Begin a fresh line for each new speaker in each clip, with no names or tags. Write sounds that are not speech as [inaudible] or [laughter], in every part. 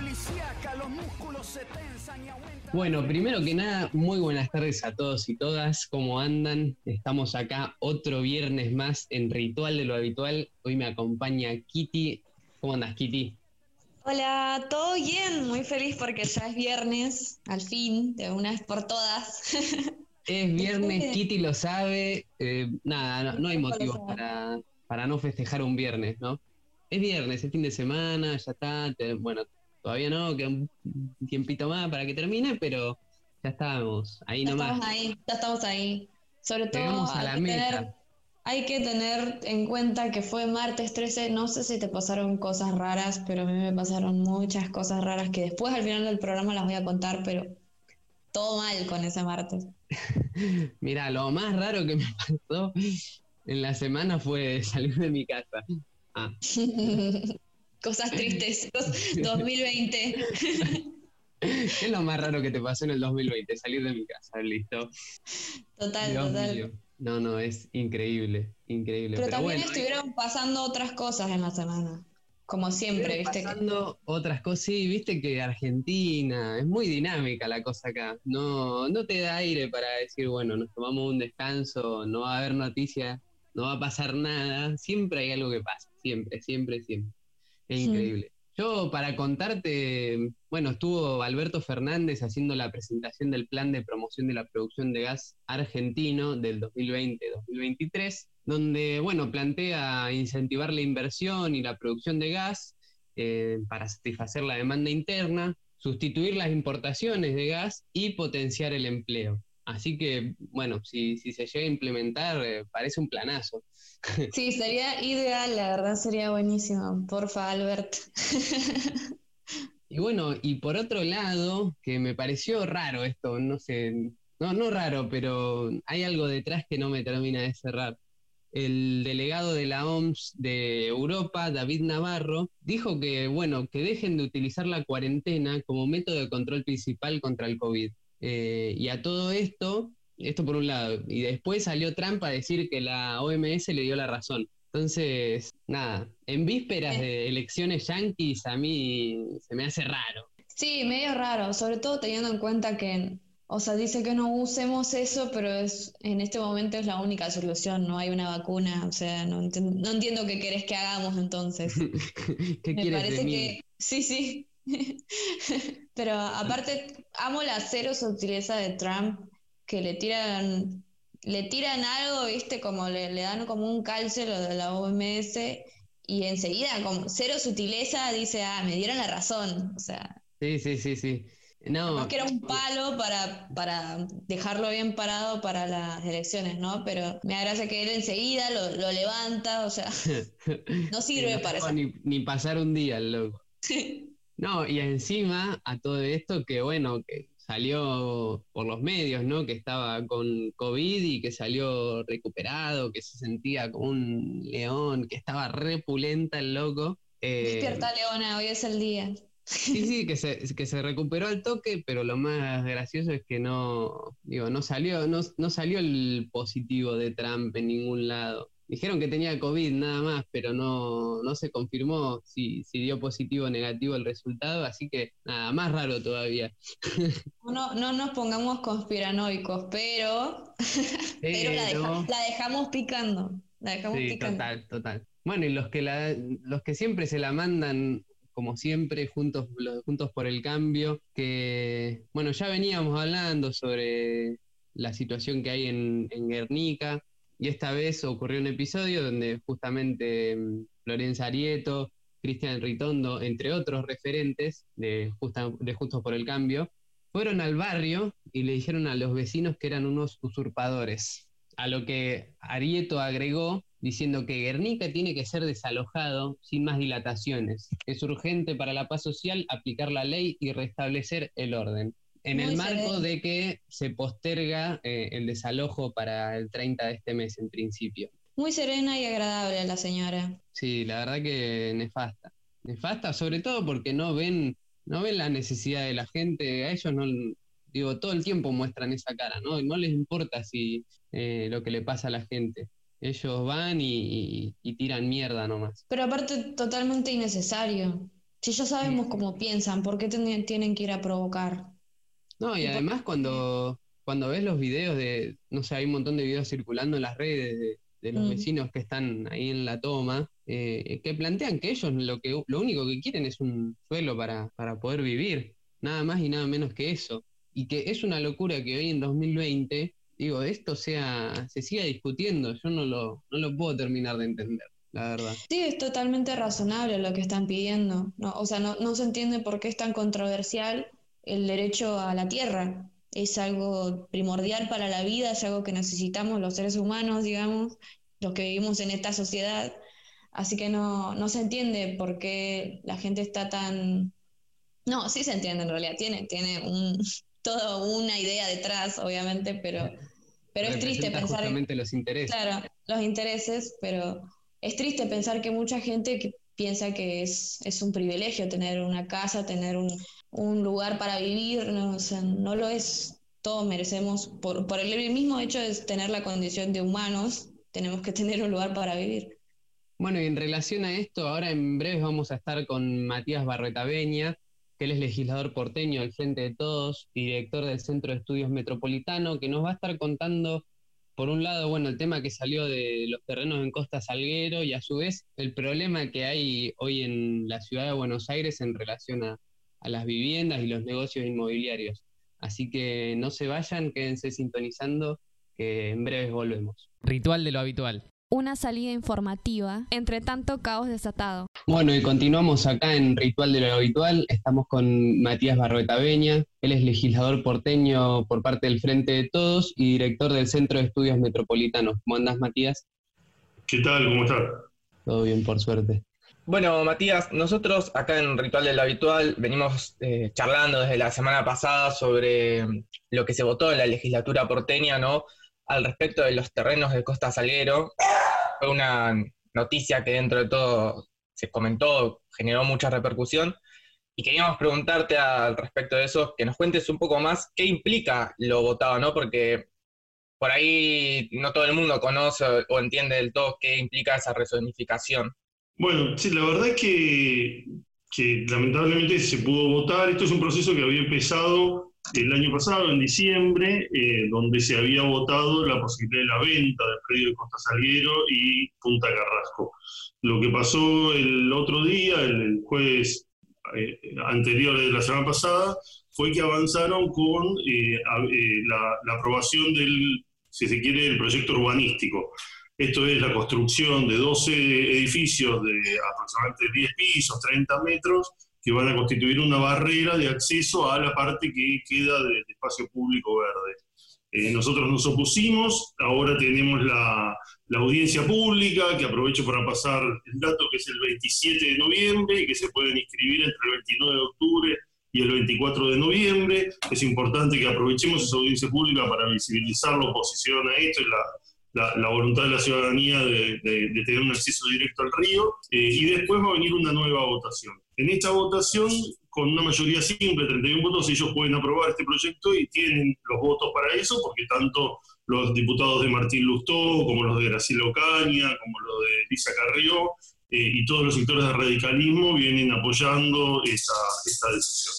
policíaca, los músculos se tensan y aumentan.
Bueno, primero que nada, muy buenas tardes a todos y todas. ¿Cómo andan? Estamos acá otro viernes más en Ritual de lo Habitual. Hoy me acompaña Kitty. ¿Cómo andas, Kitty?
Hola, todo bien, muy feliz porque ya es viernes, al fin, de una vez por todas. [laughs]
Es viernes, Kitty lo sabe. eh, nada, no, no hay motivos para, para no festejar un viernes, ¿no? Es viernes, es fin de semana, ya está. te- bueno, todavía no, queda un tiempito más para que termine, pero ya estamos ahí
Ya
nomás.
estamos ahí, ya estamos ahí. Sobre todo
a
hay
la
que,
meta.
tener, hay que tener en cuenta que fue martes 13, no sé si te pasaron cosas raras, pero a mí me pasaron muchas cosas raras que después al final del programa las voy a contar, pero todo mal con ese martes. [laughs]
Mira, lo más raro que me pasó en la semana fue salir de mi casa. Ah, [laughs]
cosas tristes, [laughs] cos- 2020.
¿Qué es lo más raro que te pasó en el 2020? Salir de mi casa, listo.
Total,
Dios
total.
mío. No, no, es increíble, increíble.
Pero,
Pero,
también
bueno,
estuvieron pasando otras cosas en la semana. Como siempre, ¿viste? que-
pasando otras cosas, sí, viste que Argentina es muy dinámica la cosa acá. No, no te da aire para decir, bueno, nos tomamos un descanso, no va a haber noticias, no va a pasar nada. Siempre hay algo que pasa, siempre, siempre, siempre. Es
Sí.
increíble. Yo, para contarte, bueno, estuvo Alberto Fernández haciendo la presentación del plan de promoción de la producción de gas argentino del 2020-2023, donde, bueno, plantea incentivar la inversión y la producción de gas eh, para satisfacer la demanda interna, sustituir las importaciones de gas y potenciar el empleo. Así que, bueno, si, si se llega a implementar, eh, parece un planazo. [laughs]
Sí, sería ideal, la verdad sería buenísimo. Porfa, Albert. [laughs]
Y bueno, y por otro lado, que me pareció raro esto, no sé, no, no raro, pero hay algo detrás que no me termina de cerrar. El delegado de la OMS de Europa, David Navarro, dijo que, bueno, que dejen de utilizar la cuarentena como método de control principal contra el COVID. Eh, y a todo esto, esto por un lado, y después salió Trump a decir que la OMS le dio la razón. Entonces, nada, en vísperas de elecciones yanquis a mí se me hace raro.
Sí, medio raro, sobre todo teniendo en cuenta que, o sea, dice que no usemos eso, pero es, en este momento es la única solución, no hay una vacuna, o sea, no, enti- no entiendo qué querés que hagamos entonces. [laughs]
¿Qué
Me
quieres
parece
de mí?
que sí, sí. [laughs] Pero aparte, amo la cero sutileza de Trump, que le tiran, le tiran algo, viste, como le, le dan como un calce lo de la OMS, y enseguida, como cero sutileza, dice, ah, me dieron la razón. O sea,
Sí, sí, sí, sí. No,
más que era un palo para, para dejarlo bien parado para las elecciones, ¿no? Pero me gracia que él enseguida lo, lo levanta, o sea, [laughs] no sirve
no
para eso.
ni, ni pasar un día el loco. [laughs] No, y encima a todo esto que bueno, que salió por los medios, ¿no? Que estaba con COVID y que salió recuperado, que se sentía como un león, que estaba repulenta el loco. Eh,
Despierta Leona, hoy es el día.
Sí, [laughs] sí, que se, que se recuperó al toque, pero lo más gracioso es que no, digo, no salió, no, no salió el positivo de Trump en ningún lado. Dijeron que tenía COVID nada más, pero no, no se confirmó si, si dio positivo o negativo el resultado, así que nada, más raro todavía. [laughs]
No, no nos pongamos conspiranoicos, pero, [laughs] pero la, dejamos picando. La dejamos
Sí,
picando.
total, total. Bueno, y los que la, los que siempre se la mandan, como siempre, juntos, los juntos por el cambio, que bueno, ya veníamos hablando sobre la situación que hay en, en Guernica, y esta vez ocurrió un episodio donde justamente mm, Florencia Arieto, Cristian Ritondo, entre otros referentes de, justa- de Justos por el Cambio, fueron al barrio y le dijeron a los vecinos que eran unos usurpadores. A lo que Arieto agregó diciendo que Guernica tiene que ser desalojado sin más dilataciones. Es urgente para la paz social aplicar la ley y restablecer el orden. En
Muy
el marco de que se posterga eh, el desalojo para el 30 de este mes en principio.
muy serena y agradable la señora.
Sí, la verdad que nefasta. Nefasta, sobre todo porque no ven, no ven la necesidad de la gente, a ellos no, digo, todo el tiempo muestran esa cara, ¿no? No les importa si eh, lo que le pasa a la gente. Ellos van y, tiran mierda nomás.
Pero aparte, totalmente innecesario. Si ya sabemos cómo piensan, ¿por qué tienen que ir a provocar?
No, y además cuando, cuando ves los videos de, no sé, hay un montón de videos circulando en las redes de, los mm. vecinos que están ahí en la toma, eh, que plantean que ellos lo, que, lo único que quieren es un suelo para, para poder vivir, nada más y nada menos que eso. Y que es una locura que hoy en 2020 digo, esto sea, se siga discutiendo, yo no lo, no lo puedo terminar de entender, la verdad.
Sí, es totalmente razonable lo que están pidiendo, no, o sea, no, no se entiende por qué es tan controversial el derecho a la tierra. Es algo primordial para la vida, es algo que necesitamos los seres humanos, digamos, los que vivimos en esta sociedad. Así que no, no se entiende por qué la gente está tan... No, sí se entiende en realidad, tiene, tiene un, [laughs] toda una idea detrás, obviamente, pero, pero es triste pensar...
Justamente los intereses.
Claro, los intereses, pero es triste pensar que mucha gente que piensa que es, es un privilegio tener una casa, tener un, un lugar para vivir, no, no lo es. Todos merecemos, por, por el mismo hecho de tener la condición de humanos, tenemos que tener un lugar para vivir.
Bueno, y en relación a esto, ahora en breve vamos a estar con Matías Barretaveña, que él es legislador porteño al frente de todos y director del Centro de Estudios Metropolitano, que nos va a estar contando, por un lado, bueno, el tema que salió de los terrenos en Costa Salguero y a su vez el problema que hay hoy en la ciudad de Buenos Aires en relación a, a las viviendas y los negocios inmobiliarios. Así que no se vayan, quédense sintonizando, que en breve volvemos.
Ritual de lo habitual
una salida informativa, entre tanto caos desatado.
Bueno, y continuamos acá en Ritual de lo Habitual. Estamos con Matías Barrueta Beña. Él es legislador porteño por parte del Frente de Todos y director del Centro de Estudios Metropolitanos. ¿Cómo andás, Matías?
¿Qué tal? ¿Cómo estás?
Todo bien, por suerte.
Bueno, Matías, nosotros acá en Ritual de lo Habitual venimos eh, charlando desde la semana pasada sobre lo que se votó en la legislatura porteña, ¿no? al respecto de los terrenos de Costa Salguero. Fue una noticia que dentro de todo se comentó, generó mucha repercusión. Y queríamos preguntarte al respecto de eso, que nos cuentes un poco más qué implica lo votado, ¿no? Porque por ahí no todo el mundo conoce o entiende del todo qué implica esa resonificación.
Bueno, sí, la verdad es que, que lamentablemente se pudo votar. Esto es un proceso que había empezado el año pasado, en diciembre, eh, donde se había votado la posibilidad de la venta del predio de Costa Salguero y Punta Carrasco. Lo que pasó el otro día, el, jueves eh, anterior de la semana pasada, fue que avanzaron con eh, la, aprobación del, si se quiere, el proyecto urbanístico. Esto es la construcción de 12 edificios de aproximadamente 10 pisos, 30 metros, que van a constituir una barrera de acceso a la parte que queda del espacio público verde. Eh, nosotros nos opusimos, ahora tenemos la, la, audiencia pública, que aprovecho para pasar el dato, que es el 27 de noviembre y que se pueden inscribir entre el 29 de octubre y el 24 de noviembre. Es importante que aprovechemos esa audiencia pública para visibilizar la oposición a esto y la, la, voluntad de la ciudadanía de, tener un acceso directo al río, eh, y después va a venir una nueva votación. En esta votación, con una mayoría simple, 31 votos, ellos pueden aprobar este proyecto y tienen los votos para eso, porque tanto los diputados de Martín Lustó, como los de Graciela Ocaña, como los de Lisa Carrió, eh, y todos los sectores de radicalismo vienen apoyando esta, esta decisión.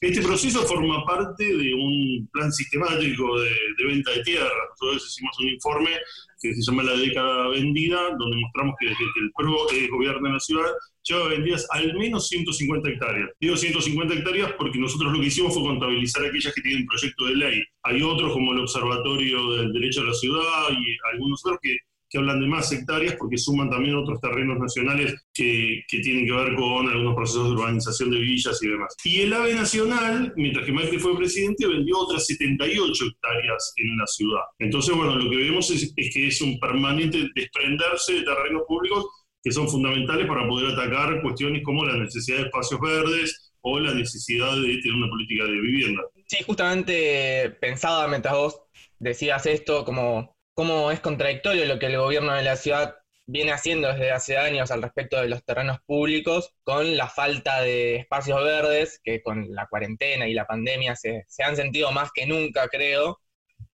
Este proceso forma parte de un plan sistemático de, venta de tierra. Nosotros hicimos un informe que se llama La década vendida, donde mostramos que desde que el PRO es gobierno de la ciudad, lleva vendidas al menos 150 hectáreas. Digo 150 hectáreas porque nosotros lo que hicimos fue contabilizar aquellas que tienen proyecto de ley. Hay otros como el Observatorio del Derecho a la Ciudad y algunos otros que que hablan de más hectáreas porque suman también otros terrenos nacionales que, que, tienen que ver con algunos procesos de urbanización de villas y demás. Y el AVE Nacional, mientras que Macri fue presidente, vendió otras 78 hectáreas en la ciudad. Entonces, bueno, lo que vemos es, es que es un permanente desprenderse de terrenos públicos que son fundamentales para poder atacar cuestiones como la necesidad de espacios verdes o la necesidad de tener una política de vivienda.
Sí, justamente pensaba mientras vos decías esto, como cómo es contradictorio lo que el gobierno de la ciudad viene haciendo desde hace años al respecto de los terrenos públicos, con la falta de espacios verdes, que con la cuarentena y la pandemia se, han sentido más que nunca, creo,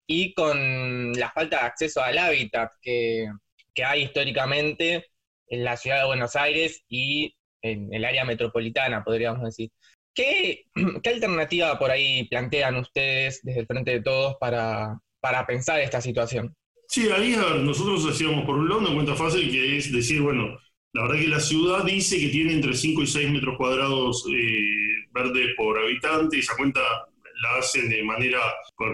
y con la falta de acceso al hábitat que, hay históricamente en la ciudad de Buenos Aires y en el área metropolitana, podríamos decir. ¿Qué, [clears throat] ¿Qué, alternativa por ahí plantean ustedes desde el Frente de Todos para pensar esta situación?
Sí, ahí nosotros hacíamos por un lado una cuenta fácil que es decir, bueno, la verdad que la ciudad dice que tiene entre 5 y 6 metros cuadrados eh, verdes por habitante, y esa cuenta la hacen de manera,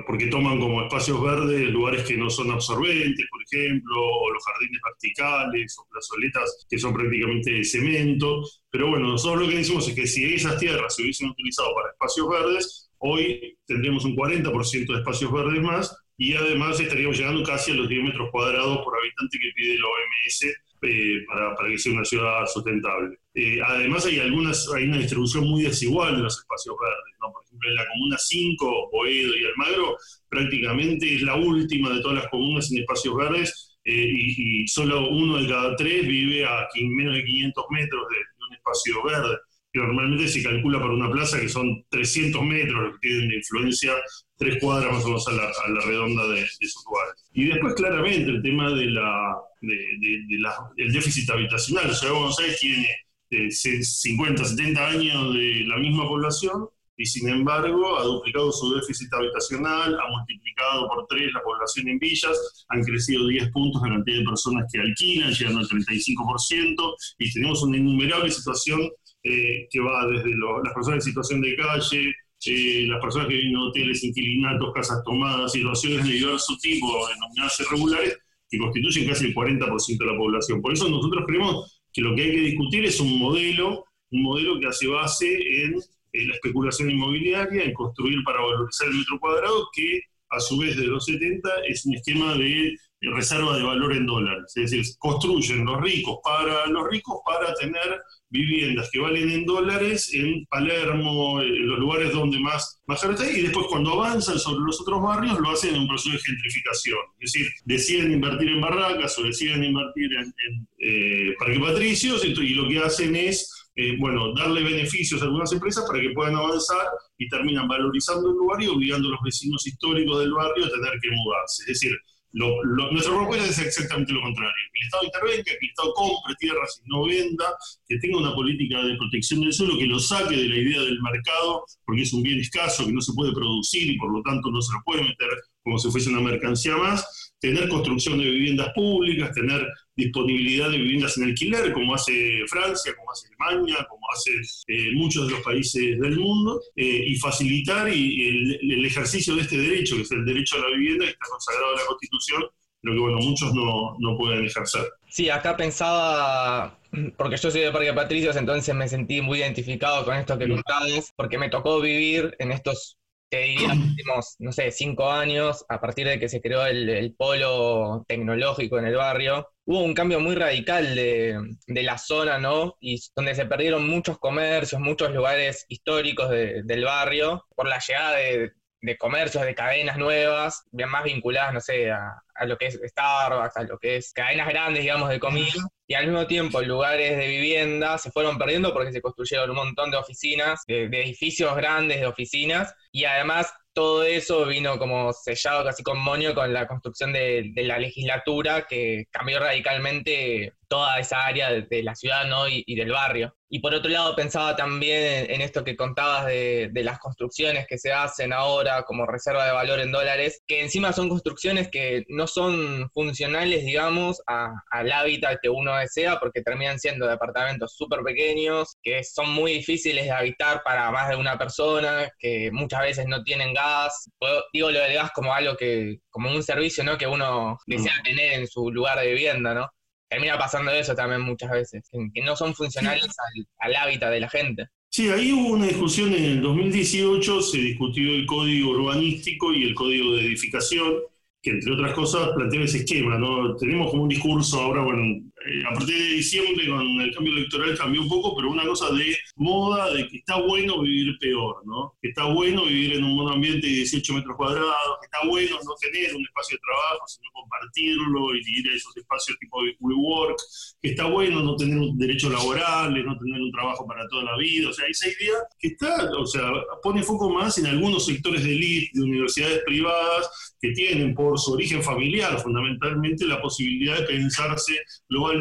porque toman como espacios verdes lugares que no son absorbentes, por ejemplo, o los jardines verticales, o plazoletas que son prácticamente de cemento. Pero bueno, nosotros lo que decimos es que si esas tierras se hubiesen utilizado para espacios verdes, hoy tendríamos un 40% de espacios verdes más y además estaríamos llegando casi a los 10 metros cuadrados por habitante que pide la OMS eh, para, para, que sea una ciudad sustentable. Eh, además hay algunas, hay una distribución muy desigual de los espacios verdes, ¿no? por ejemplo en la comuna 5, Boedo y Almagro, prácticamente es la última de todas las comunas en espacios verdes eh, y, solo uno de cada tres vive a menos de 500 metros de, un espacio verde que normalmente se calcula para una plaza que son 300 metros los que tienen de influencia, tres cuadras más o menos a la, a la redonda de, de, esos lugares. Y después claramente el tema de la, de, la, del déficit habitacional. O sea, Buenos Aires tiene 50, eh, 70 años de la misma población y sin embargo ha duplicado su déficit habitacional, ha multiplicado por tres la población en villas, han crecido 10 puntos la cantidad de personas que alquilan, llegando al 35%, y tenemos una innumerable situación eh, que va desde las personas en situación de calle, eh, las personas que viven en hoteles, inquilinatos, casas tomadas, situaciones de diverso tipo, denominadas irregulares, que constituyen casi el 40% de la población. Por eso nosotros creemos que lo que hay que discutir es un modelo, un modelo que hace base en, la especulación inmobiliaria, en construir para valorizar el metro cuadrado, que a su vez de los 70 es un esquema de reserva de valor en dólares. Es decir, construyen los ricos para los ricos para tener viviendas que valen en dólares en Palermo, en los lugares donde más, más está, y después cuando avanzan sobre los otros barrios lo hacen en un proceso de gentrificación. Es decir, deciden invertir en barracas o deciden invertir en, en eh, parque patricios, y lo que hacen es eh, bueno, darle beneficios a algunas empresas para que puedan avanzar y terminan valorizando el lugar y obligando a los vecinos históricos del barrio a tener que mudarse. Es decir, lo, nuestra propuesta es exactamente lo contrario. Que el Estado intervenga, que el Estado compre tierras y no venda, que tenga una política de protección del suelo, que lo saque de la idea del mercado, porque es un bien escaso que no se puede producir y por lo tanto no se lo puede meter como si fuese una mercancía más, tener construcción de viviendas públicas, tener disponibilidad de viviendas en alquiler, como hace Francia, como hace Alemania, como hace eh, muchos de los países del mundo, eh, y facilitar y el, el, ejercicio de este derecho, que es el derecho a la vivienda, que está consagrado en la Constitución, pero que bueno, muchos no, no pueden ejercer.
Sí, acá pensaba, porque yo soy de Parque Patricios, entonces me sentí muy identificado con esto que contabas, porque me tocó vivir en estos los últimos, no sé, cinco años, a partir de que se creó el, polo tecnológico en el barrio, hubo un cambio muy radical de, de, la zona, ¿no? Y donde se perdieron muchos comercios, muchos lugares históricos de, del barrio, por la llegada de, de comercios, de cadenas nuevas, bien más vinculadas, no sé, a, a, lo que es Starbucks, a lo que es cadenas grandes, digamos, de comida, y al mismo tiempo lugares de vivienda se fueron perdiendo porque se construyeron un montón de oficinas, de, de edificios grandes de oficinas, y además todo eso vino como sellado casi con moño con la construcción de, de la legislatura que cambió radicalmente toda esa área de, de la ciudad ¿no? y, y, del barrio. Y por otro lado pensaba también en, en esto que contabas de, de, las construcciones que se hacen ahora como reserva de valor en dólares, que encima son construcciones que no son funcionales, digamos, a, al hábitat que uno desea, porque terminan siendo departamentos súper pequeños, que son muy difíciles de habitar para más de una persona, que muchas veces no tienen gas. Digo lo del gas como algo que, como un servicio, ¿no? Que uno desea tener en su lugar de vivienda, ¿no? Termina pasando eso también muchas veces, que no son funcionales al, al, hábitat de la gente.
Sí, ahí hubo una discusión en el 2018, se discutió el código urbanístico y el código de edificación, que entre otras cosas plantea ese esquema, ¿no? Tenemos como un discurso ahora, bueno, eh, a partir de diciembre con el cambio electoral cambió un poco, pero una cosa de moda, de que está bueno vivir peor, ¿no? Que está bueno vivir en un buen ambiente de 18 metros cuadrados, que está bueno no tener un espacio de trabajo, sino compartirlo y ir a esos espacios tipo WeWork, que está bueno no tener un derecho laboral, no tener un trabajo para toda la vida, o sea, esa idea que está, o sea, pone foco más en algunos sectores de élite, de universidades privadas, que tienen por su origen familiar fundamentalmente la posibilidad de pensarse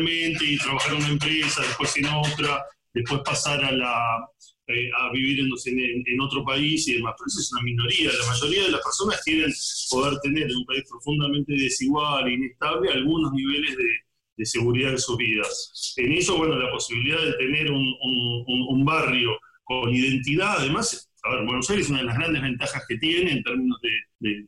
y trabajar en una empresa, después en otra, después pasar a, la, eh, a vivir en, en, otro país y demás. Pero eso es una minoría. La mayoría de las personas quieren poder tener en un país profundamente desigual e inestable algunos niveles de, de seguridad en sus vidas. En eso, bueno, la posibilidad de tener un, un, un barrio con identidad, además, a ver, Buenos Aires es una de las grandes ventajas que tiene en términos de, de,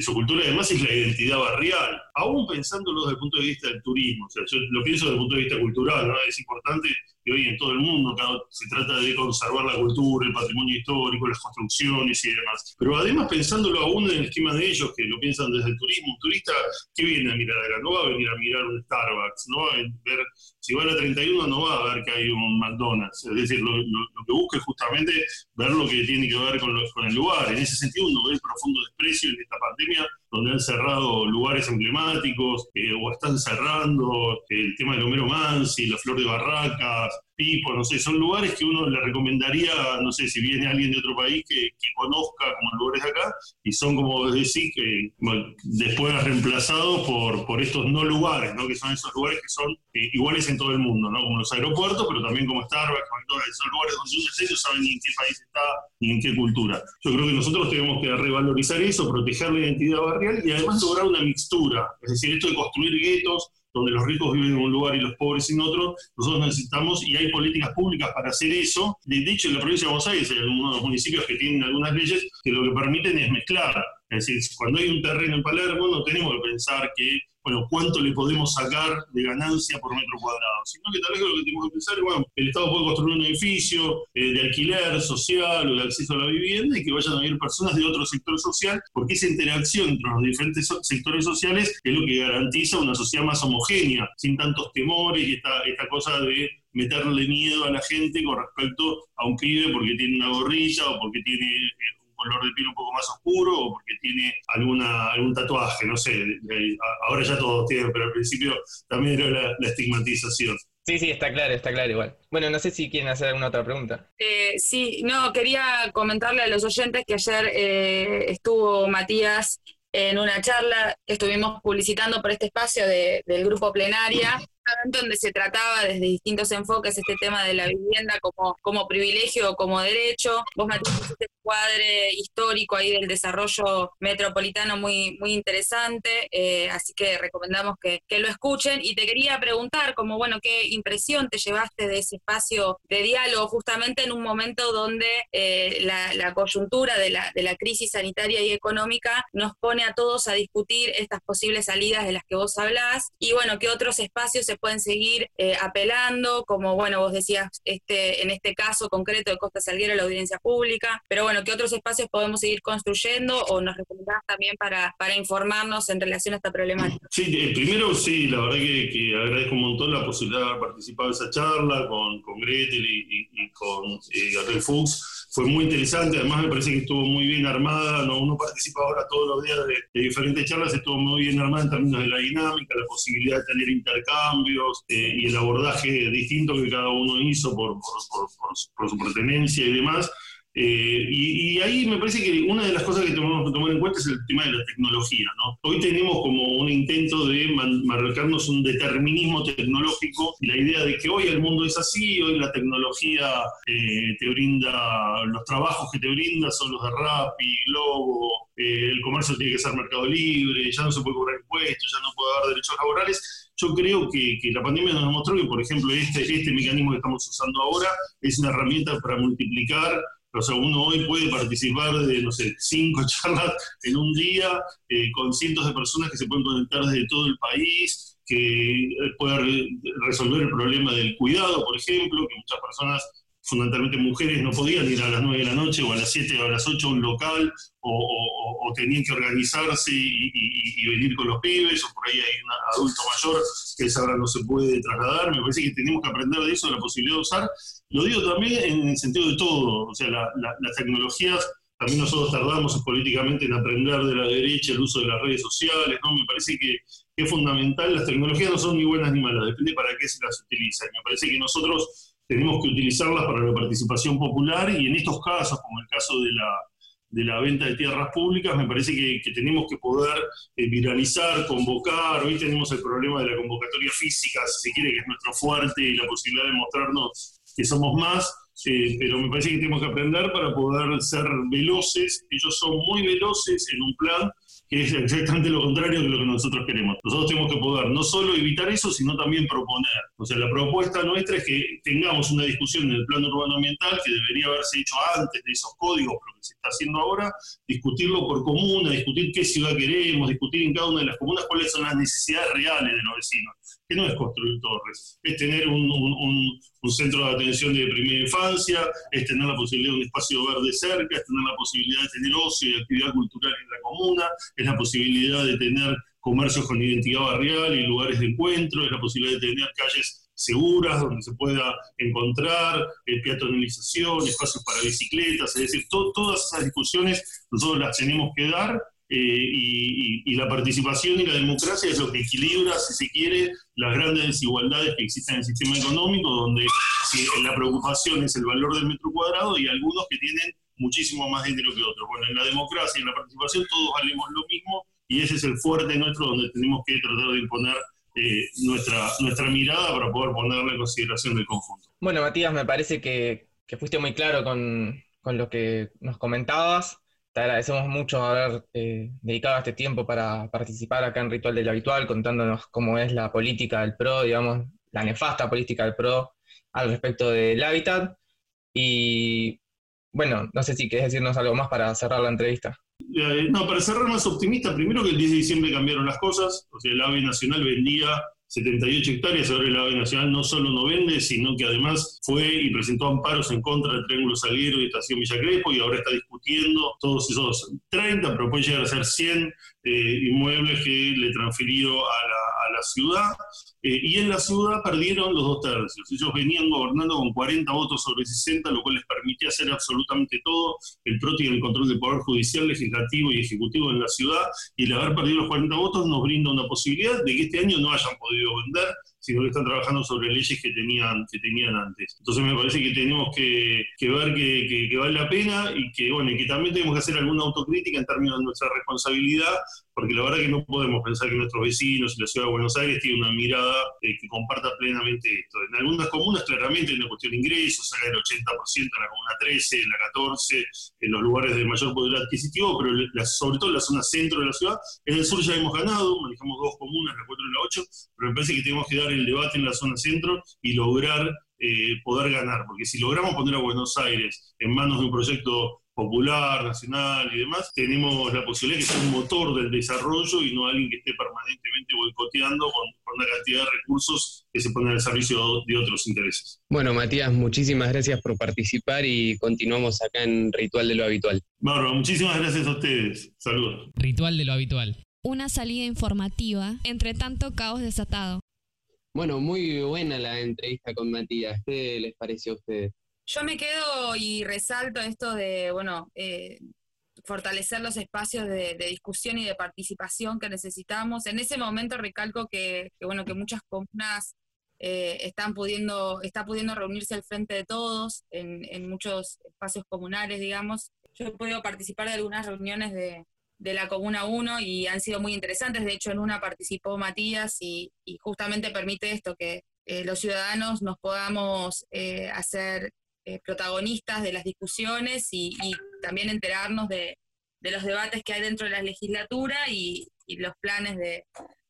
su cultura, además es la identidad barrial, aún pensándolo desde el punto de vista del turismo, o sea, yo lo pienso desde el punto de vista cultural, ¿no? es importante que hoy en todo el mundo se trata de conservar la cultura, el patrimonio histórico, las construcciones y demás, pero además pensándolo aún en el esquema de ellos, que lo piensan desde el turismo, un turista, ¿qué viene a mirar acá? No va a venir a mirar un Starbucks, no va a ver, si va a la 31 no va a ver que hay un McDonald's, es decir, lo, que busca es justamente ver lo que tiene que ver con, con el lugar, en ese sentido uno ve el profundo desprecio en esta pandemia, donde han cerrado lugares emblemáticos eh, o están cerrando el tema del Homero Mansi, la Flor de Barracas, Pipo, no sé, son lugares que uno le recomendaría, no sé, si viene alguien de otro país que, conozca como lugares de acá, y son como decir que después reemplazados por, por estos no lugares, ¿no? que son esos lugares que son eh, iguales en todo el mundo, ¿no? como los aeropuertos, pero también como Starbucks, son lugares donde uno no sabe ni en qué país está ni en qué cultura. Yo creo que nosotros tenemos que revalorizar eso, proteger la identidad barrial y además lograr una mixtura, es decir, esto de construir guetos donde los ricos viven en un lugar y los pobres en otro, nosotros necesitamos, y hay políticas públicas para hacer eso. De hecho, en la provincia de Buenos Aires hay algunos municipios que tienen algunas leyes que lo que permiten es mezclar. Es decir, cuando hay un terreno en Palermo, no tenemos que pensar que bueno, cuánto le podemos sacar de ganancia por metro cuadrado, sino que tal vez lo que tenemos que pensar es, bueno, el Estado puede construir un edificio eh, de alquiler social o de acceso a la vivienda y que vayan a vivir personas de otro sector social, porque esa interacción entre los diferentes sectores sociales es lo que garantiza una sociedad más homogénea, sin tantos temores y esta, esta cosa de meterle miedo a la gente con respecto a un pibe porque tiene una gorrilla o porque tiene eh, color de piel un poco más oscuro o porque tiene alguna, algún tatuaje, no sé, ahora ya todos tienen, pero al principio también era la, estigmatización.
Sí, sí, está claro, está claro igual. Bueno, no sé si quieren hacer alguna otra pregunta.
Eh, sí, no, quería comentarle a los oyentes que ayer eh, estuvo Matías en una charla que estuvimos publicitando por este espacio del grupo Plenaria, donde se trataba desde distintos enfoques este tema de la vivienda como, como privilegio o como derecho. Vos, Matías, este cuadre histórico ahí del desarrollo metropolitano muy, muy interesante, eh, así que recomendamos que, que, lo escuchen. Y te quería preguntar, como bueno, ¿qué impresión te llevaste de ese espacio de diálogo justamente en un momento donde eh, la, la, coyuntura de la, de la crisis sanitaria y económica nos pone a todos a discutir estas posibles salidas de las que vos hablás? Y bueno, ¿qué otros espacios se pueden seguir eh, apelando, como bueno, vos decías, este, en este caso concreto de Costa Salguero, la audiencia pública, pero bueno, ¿qué otros espacios podemos seguir construyendo o nos recomendás también para, para informarnos en relación a esta problemática?
Sí, eh, primero sí, la verdad que, agradezco un montón la posibilidad de haber participado en esa charla con, con Gretel y, con eh, Gabriel Fuchs fue muy interesante, además me parece que estuvo muy bien armada, ¿no? uno participa ahora todos los días de, diferentes charlas, estuvo muy bien armada en términos de la dinámica, la posibilidad de tener intercambios eh, y el abordaje distinto que cada uno hizo por, por su pertenencia y demás. Eh, y, ahí me parece que una de las cosas que tenemos que tomar en cuenta es el tema de la tecnología. ¿no? Hoy tenemos como un intento de marcarnos un determinismo tecnológico, la idea de que hoy el mundo es así, hoy la tecnología eh, te brinda, los trabajos que te brinda son los de Rappi, Globo, eh, el comercio tiene que ser mercado libre, ya no se puede cobrar impuestos, ya no puede haber derechos laborales. Yo creo que, que, la pandemia nos demostró que, por ejemplo, este, este mecanismo que estamos usando ahora es una herramienta para multiplicar o sea, uno hoy puede participar de, no sé, cinco [laughs] charlas en un día eh, con cientos de personas que se pueden conectar desde todo el país, que eh, pueda resolver el problema del cuidado, por ejemplo, que muchas personas fundamentalmente mujeres, no podían ir a las 9 de la noche o a las 7 o a las 8 a un local o, tenían que organizarse y, venir con los pibes, o por ahí hay un adulto mayor que esa hora no se puede trasladar. Me parece que tenemos que aprender de eso, de la posibilidad de usar. Lo digo también en el sentido de todo, o sea, las tecnologías también nosotros tardamos políticamente en aprender de la derecha el uso de las redes sociales, ¿no? Me parece que, es fundamental, las tecnologías no son ni buenas ni malas, depende para qué se las utiliza. Me parece que nosotros tenemos que utilizarlas para la participación popular y en estos casos, como el caso de la, de la venta de tierras públicas, me parece que, tenemos que poder eh, viralizar, convocar. Hoy tenemos el problema de la convocatoria física, si se quiere, que es nuestro fuerte y la posibilidad de mostrarnos que somos más pero me parece que tenemos que aprender para poder ser veloces. Ellos son muy veloces en un plan que [laughs] es exactamente lo contrario de lo que nosotros queremos. Nosotros tenemos que poder no solo evitar eso, sino también proponer. O sea, la propuesta nuestra es que tengamos una discusión en el plano urbano ambiental que debería haberse hecho antes de esos códigos, pero que se está haciendo ahora, discutirlo por comuna, discutir qué ciudad queremos, discutir en cada una de las comunas cuáles son las necesidades reales de los vecinos, que no es construir torres, es tener un, un, centro de atención de primera infancia, es tener la posibilidad de un espacio verde cerca, es tener la posibilidad de tener ocio y actividad cultural en la comuna, es la posibilidad de tener comercios con identidad barrial y lugares de encuentro, es la posibilidad de tener calles seguras donde se pueda encontrar, eh, espacios para bicicletas, es decir, todas esas discusiones nosotros las tenemos que dar eh, y, la participación y la democracia es lo que equilibra, si se quiere, las grandes desigualdades que existen en el sistema económico, donde la preocupación es el valor del metro cuadrado y algunos que tienen muchísimo más dinero que otros. Bueno, en la democracia y en la participación todos valemos lo mismo y ese es el fuerte nuestro donde tenemos que tratar de imponer eh, nuestra, nuestra mirada para poder ponerla en consideración del conjunto.
Bueno, Matías, me parece que, que fuiste muy claro con, con, lo que nos comentabas. Te agradecemos mucho haber eh, dedicado este tiempo para participar acá en Ritual del Habitual, contándonos cómo es la política del PRO, digamos, la nefasta política del PRO al respecto del hábitat. Y bueno, no sé si quieres decirnos algo más para cerrar la entrevista.
Eh, no, para cerrar más optimista, primero que el 10 de diciembre cambiaron las cosas, o sea, el AVE Nacional vendía 78 hectáreas, ahora el AVE Nacional no solo no vende, sino que además fue y presentó amparos en contra del Triángulo Salguero y Estación Villa Crespo y ahora está discutiendo todos esos 30, pero puede llegar a ser 100 eh, inmuebles que le transfirió a la ciudad. Eh, y en la ciudad perdieron los dos tercios. Ellos venían gobernando con 40 votos sobre 60, lo cual les permitía hacer absolutamente todo. El PRO tiene el control del Poder Judicial, Legislativo y Ejecutivo en la ciudad, y el haber perdido los 40 votos nos brinda una posibilidad de que este año no hayan podido vender sino que están trabajando sobre leyes que tenían, que tenían antes. Entonces me parece que tenemos que, ver que, vale la pena y que, bueno, y que también tenemos que hacer alguna autocrítica en términos de nuestra responsabilidad, porque la verdad que no podemos pensar que nuestros vecinos y la ciudad de Buenos Aires tienen una mirada eh, que comparta plenamente esto. En algunas comunas claramente hay una cuestión de ingresos, saca el 80% en la comuna 13, en la 14, en los lugares de mayor poder adquisitivo, pero sobre todo en la zona centro de la ciudad. En el sur ya hemos ganado, manejamos dos comunas, la 4 y la 8, pero me parece que tenemos que dar el debate en la zona centro y lograr eh, poder ganar, porque si logramos poner a Buenos Aires en manos de un proyecto popular, nacional y demás, tenemos la posibilidad de que sea un motor del desarrollo y no alguien que esté permanentemente boicoteando con, una cantidad de recursos que se ponen al servicio de otros intereses.
Bueno, Matías, muchísimas gracias por participar y continuamos acá en Ritual de lo Habitual.
Bárbaro, muchísimas gracias a ustedes. Saludos.
Ritual de lo Habitual. Una salida informativa entre tanto caos desatado.
Bueno, muy buena la entrevista con Matías. ¿Qué les pareció a ustedes?
Yo me quedo y resalto esto de, bueno, eh, fortalecer los espacios de, discusión y de participación que necesitamos. En ese momento recalco que, bueno, que muchas comunas eh, están pudiendo, está pudiendo reunirse al frente de todos en, muchos espacios comunales, digamos. Yo he podido participar de algunas reuniones de, la Comuna 1 y han sido muy interesantes. De hecho, en una participó Matías y, justamente permite esto, que eh, los ciudadanos nos podamos hacer eh, protagonistas de las discusiones y, también enterarnos de, los debates que hay dentro de la legislatura y, los planes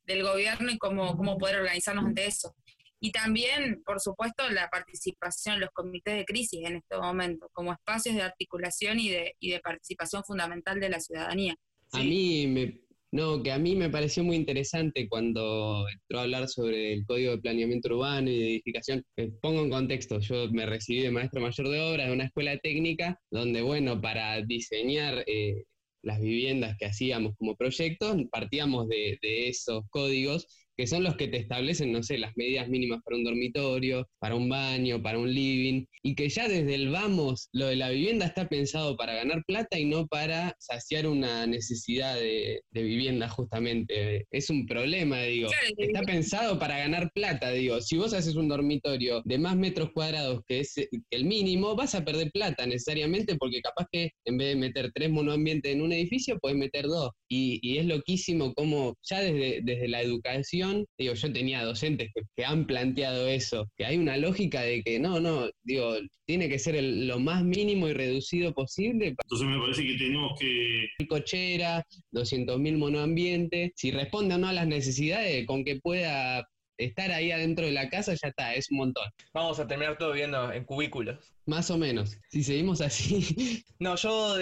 del gobierno y cómo, cómo poder organizarnos ante eso. Y también, por supuesto, la participación en los comités de crisis en este momento, como espacios de articulación y de, y de participación fundamental de la ciudadanía.
A mí me, No, que a mí me pareció muy interesante cuando entró a hablar sobre el Código de Planeamiento Urbano y de Edificación. Eh, pongo en contexto, yo me recibí de maestro mayor de obras de una escuela técnica donde, bueno, para diseñar eh, las viviendas que hacíamos como proyectos, partíamos de, de esos códigos que son los que te establecen, no sé, las medidas mínimas para un dormitorio, para un baño, para un living, y que ya desde el vamos, lo de la vivienda está pensado para ganar plata y no para saciar una necesidad de, vivienda justamente. Es un problema, digo. Está pensado para ganar plata, digo. Si vos haces un dormitorio de más metros cuadrados que es el mínimo, vas a perder plata necesariamente porque capaz que en vez de meter tres monoambientes en un edificio, puedes meter dos. Y, y es loquísimo como ya desde, desde la educación, digo, yo tenía docentes que, han planteado eso, que hay una lógica de que no, no, digo, tiene que ser lo más mínimo y reducido posible.
Entonces me parece que tenemos que...
Cochera, 200.000 monoambientes, si responde o no a las necesidades, con que pueda estar ahí adentro de la casa ya está, es un montón.
Vamos a terminar todo viendo en cubículos.
Más o menos, si seguimos así. [laughs]
No, yo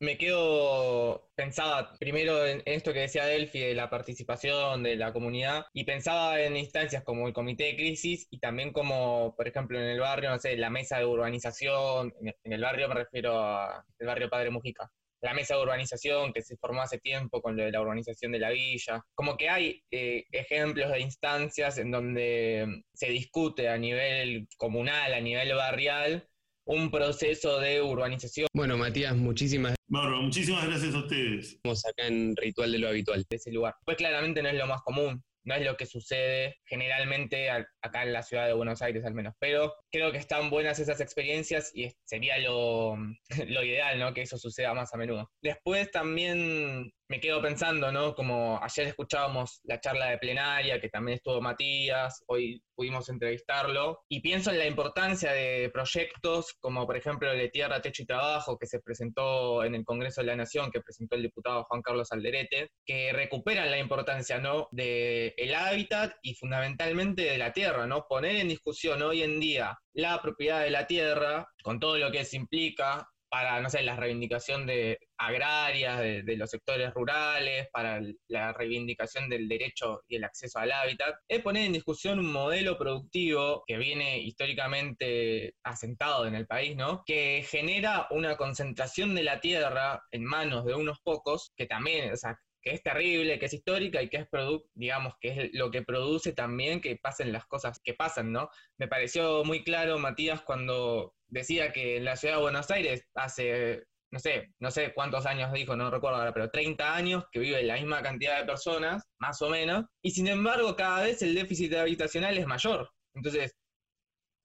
me quedo, pensaba primero en, esto que decía Delphi, de la participación de la comunidad, y pensaba en instancias como el comité de crisis y también como, por ejemplo, en el barrio, no sé, la mesa de urbanización, en el barrio me refiero al barrio Padre Mujica la mesa de urbanización que se formó hace tiempo con lo de la urbanización de la villa. Como que hay eh, ejemplos de instancias en donde se discute a nivel comunal, a nivel barrial, un proceso de urbanización.
Bueno, Matías, muchísimas
Bárbaro, muchísimas gracias a ustedes.
Estamos acá en Ritual de lo Habitual.
De ese lugar. Pues claramente no es lo más común, no es lo que sucede generalmente acá en la ciudad de Buenos Aires al menos, pero creo que están buenas esas experiencias y sería lo, [laughs] lo ideal, ¿no? Que eso suceda más a menudo. Después también me quedo pensando, ¿no? Como ayer escuchábamos la charla de plenaria, que también estuvo Matías, hoy pudimos entrevistarlo, y pienso en la importancia de proyectos como por ejemplo el de Tierra, Techo y Trabajo, que se presentó en el Congreso de la Nación, que presentó el diputado Juan Carlos Alderete, que recuperan la importancia, ¿no? De el hábitat y fundamentalmente de la tierra, ¿no? Poner en discusión hoy en día la propiedad de la tierra, con todo lo que eso implica, para, no sé, la reivindicación de agrarias de, los sectores rurales, para la reivindicación del derecho y el acceso al hábitat, es poner en discusión un modelo productivo que viene históricamente asentado en el país, ¿no? Que genera una concentración de la tierra en manos de unos pocos, que también, o sea, que es terrible, que es histórica y que es producto, digamos, que es lo que produce también que pasen las cosas que pasan, ¿no? Me pareció muy claro, Matías, cuando decía que en la ciudad de Buenos Aires hace, no sé, no sé cuántos años dijo, no recuerdo ahora, pero 30 años que vive la misma cantidad de personas, más o menos, y sin embargo cada vez el déficit habitacional es mayor. Entonces,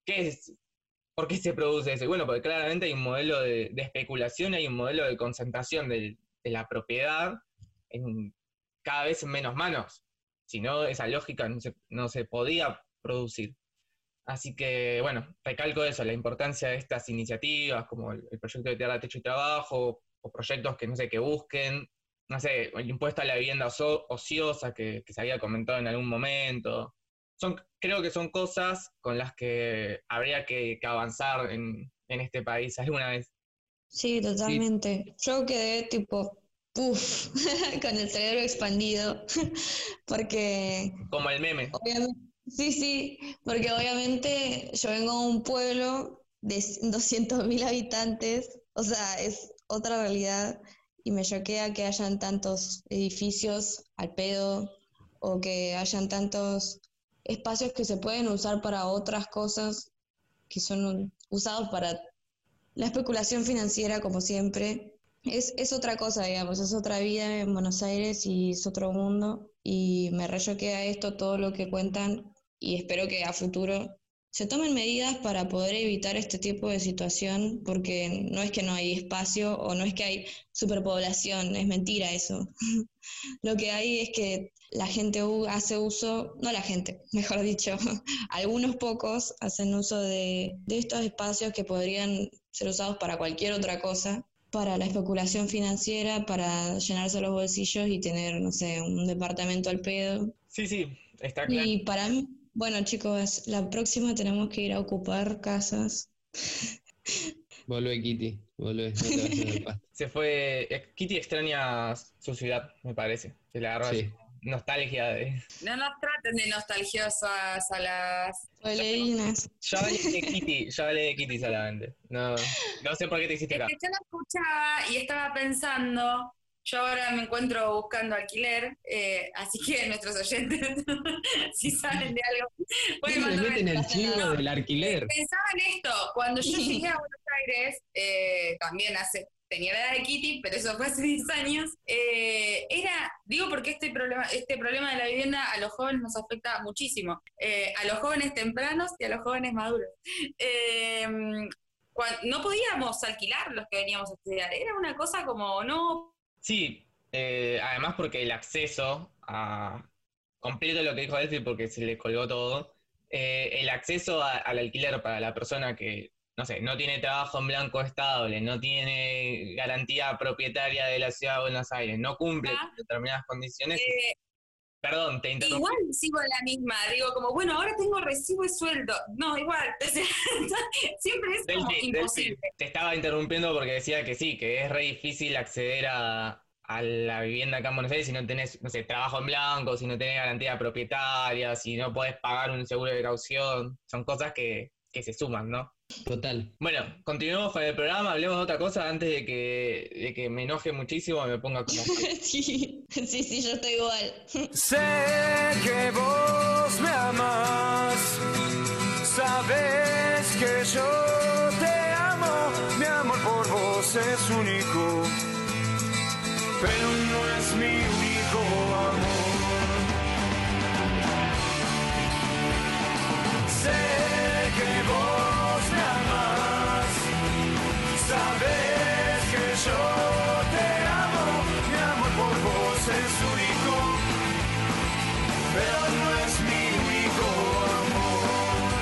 ¿qué es? ¿Por qué se produce eso? bueno, porque claramente hay un modelo de, especulación, hay un modelo de concentración de, la propiedad en cada vez en menos manos. Si no, esa lógica no se, no se podía producir. Así que, bueno, recalco eso, la importancia de estas iniciativas, como el, proyecto de Tierra, Techo y Trabajo, o proyectos que, no sé, que busquen, no sé, el impuesto a la vivienda ociosa que, se había comentado en algún momento. Son, creo que son cosas con las que habría que, avanzar en, este país alguna vez.
Sí, totalmente. Yo quedé tipo, puff, [laughs] con el cerebro expandido, [laughs] porque...
Como el meme.
Obviamente Sí, sí, porque obviamente yo vengo de un pueblo de 200.000 habitantes, o sea, es otra realidad y me choquea que hayan tantos edificios al pedo o que hayan tantos espacios que se pueden usar para otras cosas que son usados para la especulación financiera, como siempre. Es, es otra cosa, digamos, es otra vida en Buenos Aires y es otro mundo. Y me a esto, todo lo que cuentan, y espero que a futuro se tomen medidas para poder evitar este tipo de situación, porque no es que no hay espacio o no es que hay superpoblación, es mentira eso. [laughs] Lo que hay es que la gente hace uso, no la gente, [laughs] mejor dicho, [laughs] algunos pocos hacen uso de, de estos espacios que podrían ser usados para cualquier otra cosa, para la especulación financiera, para llenarse los bolsillos y tener, no sé, un departamento al pedo.
Sí, sí, está claro.
Y para mí, bueno, chicos, la próxima tenemos que ir a ocupar casas.
Volvé, Kitty. Volvé. No. [laughs]
Se fue. Kitty extraña su ciudad, me parece. Se le agarró
Sí.
así nostalgia de.
No nos traten de nostalgiosas a las...
Yo hablé de Kitty, yo hablé de Kitty solamente. No, no sé por qué te hiciste
Es
acá.
que yo la escuchaba y estaba pensando, yo ahora me encuentro buscando alquiler, eh, así que [laughs] nuestros oyentes, [laughs] si saben de algo, pueden mandar
meten el chivo
No,
del alquiler.
Pensaba en esto, cuando yo [laughs] llegué a Buenos Aires, eh, también hace, tenía la edad de Kitty, pero eso fue hace 10 años, eh, era, digo porque este problema, este problema de la vivienda a los jóvenes nos afecta muchísimo, eh, a los jóvenes tempranos y a los jóvenes maduros. Eh, no podíamos alquilar los que veníamos a estudiar, era una cosa como, no,
Sí, eh, además porque el acceso a. Completo lo que dijo Delphi porque se le colgó todo. eh, el acceso a- al alquiler para la persona que, no sé, no tiene trabajo en blanco estable, no tiene garantía propietaria de la ciudad de Buenos Aires, no cumple
Ah.
determinadas condiciones.
eh,
Perdón, te interrumpí.
igual sigo la misma, digo como, bueno, ahora tengo recibo y sueldo, no, igual, o sea, [laughs] siempre es como
Delphi,
imposible.
Delphi, te estaba interrumpiendo porque decía que sí, que es re difícil acceder a, a la vivienda acá en Buenos Aires si no tenés, no sé, trabajo en blanco, si no tenés garantía propietaria, si no podés pagar un seguro de caución. Son cosas que, que se suman, ¿no?
Total.
Bueno, continuemos con el programa, hablemos de otra cosa antes de que, de que me enoje muchísimo y me ponga como... [laughs]
Sí, sí, sí, yo estoy igual.
Sé que vos me amas, sabes que yo te amo, mi amor por vos es único, pero no es mi único amor. Sé que vos yo te amo, mi amor por vos es único, pero no es mi único amor.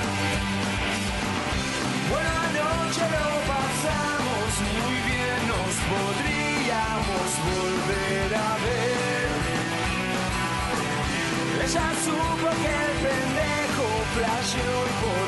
Buena noche lo pasamos muy bien, nos podríamos volver a ver. Ella supo que el pendejo flasheó y por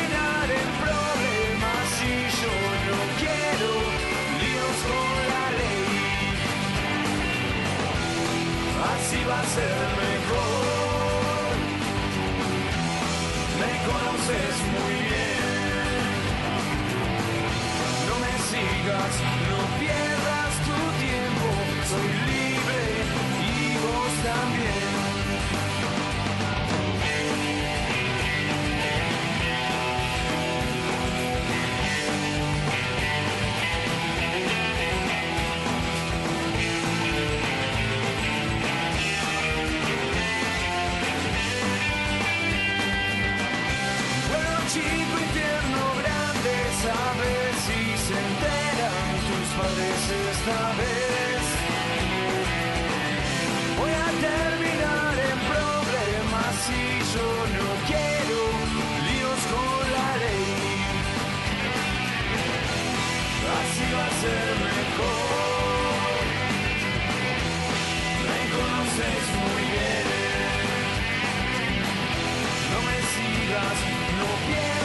Así va a ser mejor. Me conoces muy bien. No me sigas, no pierdas tu tiempo. Soy libre y vos también. Esta vez. Voy a terminar en problemas si yo no quiero líos con la ley. Así va a ser mejor. Me conoces muy bien. No me sigas, no pierdas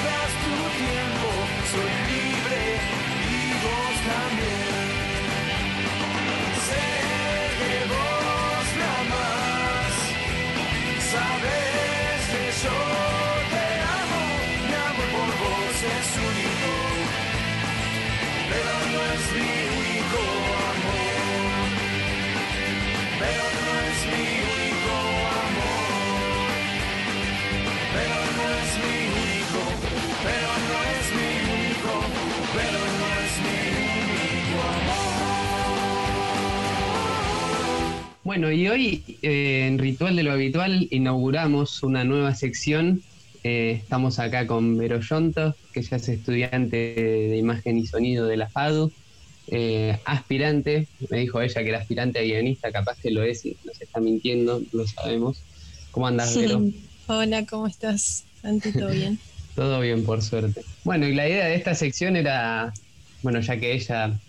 Bueno, y hoy eh, en Ritual de lo Habitual inauguramos una nueva sección Eh, estamos acá con Vero Yonto, que ella es estudiante de imagen y sonido de la FADU, eh, aspirante, me dijo ella que era aspirante a guionista, capaz que lo es y nos está mintiendo, lo sabemos. ¿Cómo andas, Vero?
Hola, ¿cómo estás? Santi, ¿todo bien? [laughs]
Todo bien, por suerte. Bueno, y la idea de esta sección era, bueno, ya que ella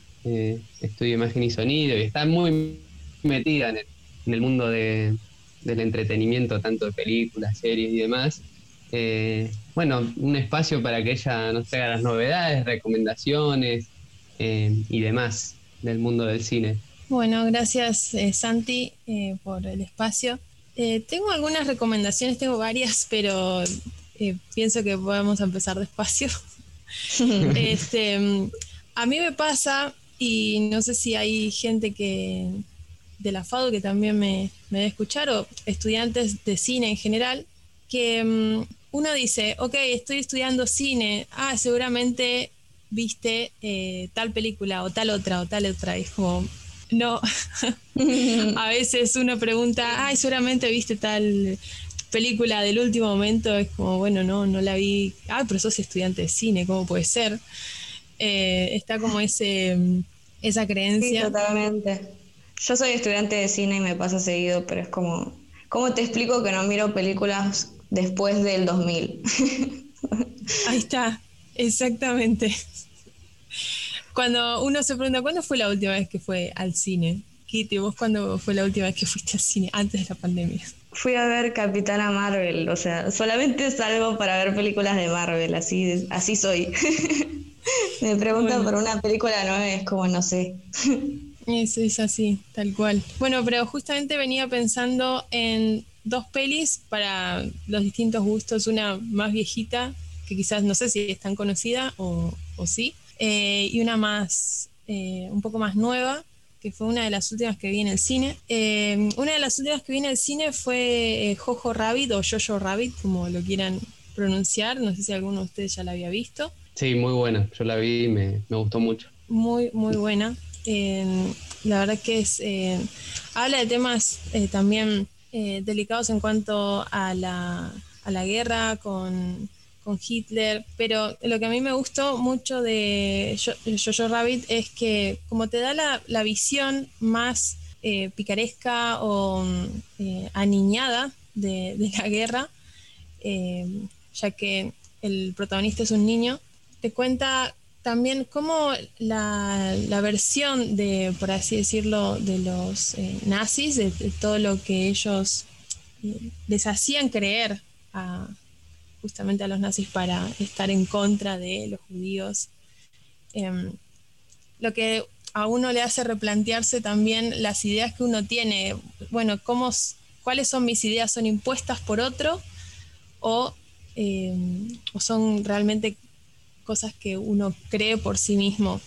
estudia imagen y sonido y está muy metida en el, mundo del entretenimiento, tanto de películas, series y demás, eh, bueno, un espacio para que ella nos traiga las novedades, recomendaciones eh, y demás del mundo del cine.
Bueno, gracias eh, Santi por el espacio. tengo algunas recomendaciones, tengo varias, pero pienso que podemos empezar despacio. [laughs] este, a mí me pasa, y no sé si hay gente que de la FADU que también me, me debe escuchar, o estudiantes de cine en general, que mm, uno dice, ok, estoy estudiando cine, ah, seguramente viste eh, tal película o tal otra o tal otra. es como, no. [laughs] a veces uno pregunta, ay, seguramente viste tal película del último momento. Es como, bueno, no, no la vi. Ah, pero sos estudiante de cine, ¿cómo puede ser? Eh, está como ese, esa creencia.
Sí, totalmente. Yo soy estudiante de cine y me pasa seguido, pero es como, ¿cómo te explico que no miro películas después del 2000. [laughs]
Ahí está, exactamente. Cuando uno se pregunta, ¿cuándo fue la última vez que fue al cine? Kitty, ¿vos cuándo fue la última vez que fuiste al cine antes de la pandemia?
Fui a ver Capitana Marvel, o sea, solamente salgo para ver películas de Marvel, así, así soy. [laughs] Me preguntan por una película nueva, es como no sé. [laughs]
Eso es así, tal cual. Bueno, pero justamente venía pensando en dos pelis para los distintos gustos, una más viejita, que quizás no sé si es tan conocida o, sí, eh, y una más, eh, un poco más nueva, que fue una de las últimas que vi en el cine. Eh, una de las últimas que vi en el cine fue Jojo Rabbit o Jojo Rabbit, como lo quieran pronunciar, no sé si alguno de ustedes ya la había visto.
Sí, muy buena, yo la vi y me, me gustó mucho.
Muy, muy buena. La verdad que es, habla de temas también eh, delicados en cuanto a la, a la guerra con, con, Hitler, pero lo que a mí me gustó mucho de Jojo Rabbit es que como te da la, la visión más eh, picaresca o eh, aniñada de, de, la guerra, ya que el protagonista es un niño, te cuenta también cómo la, la, versión de, por así decirlo, de los eh, nazis, de, todo lo que ellos eh, les hacían creer justamente a los nazis para estar en contra de los judíos, em, lo que a uno le hace replantearse también las ideas que uno tiene, bueno, cómo, cuáles son mis ideas, son impuestas por otro o, em, o son realmente cosas que uno cree por sí mismo.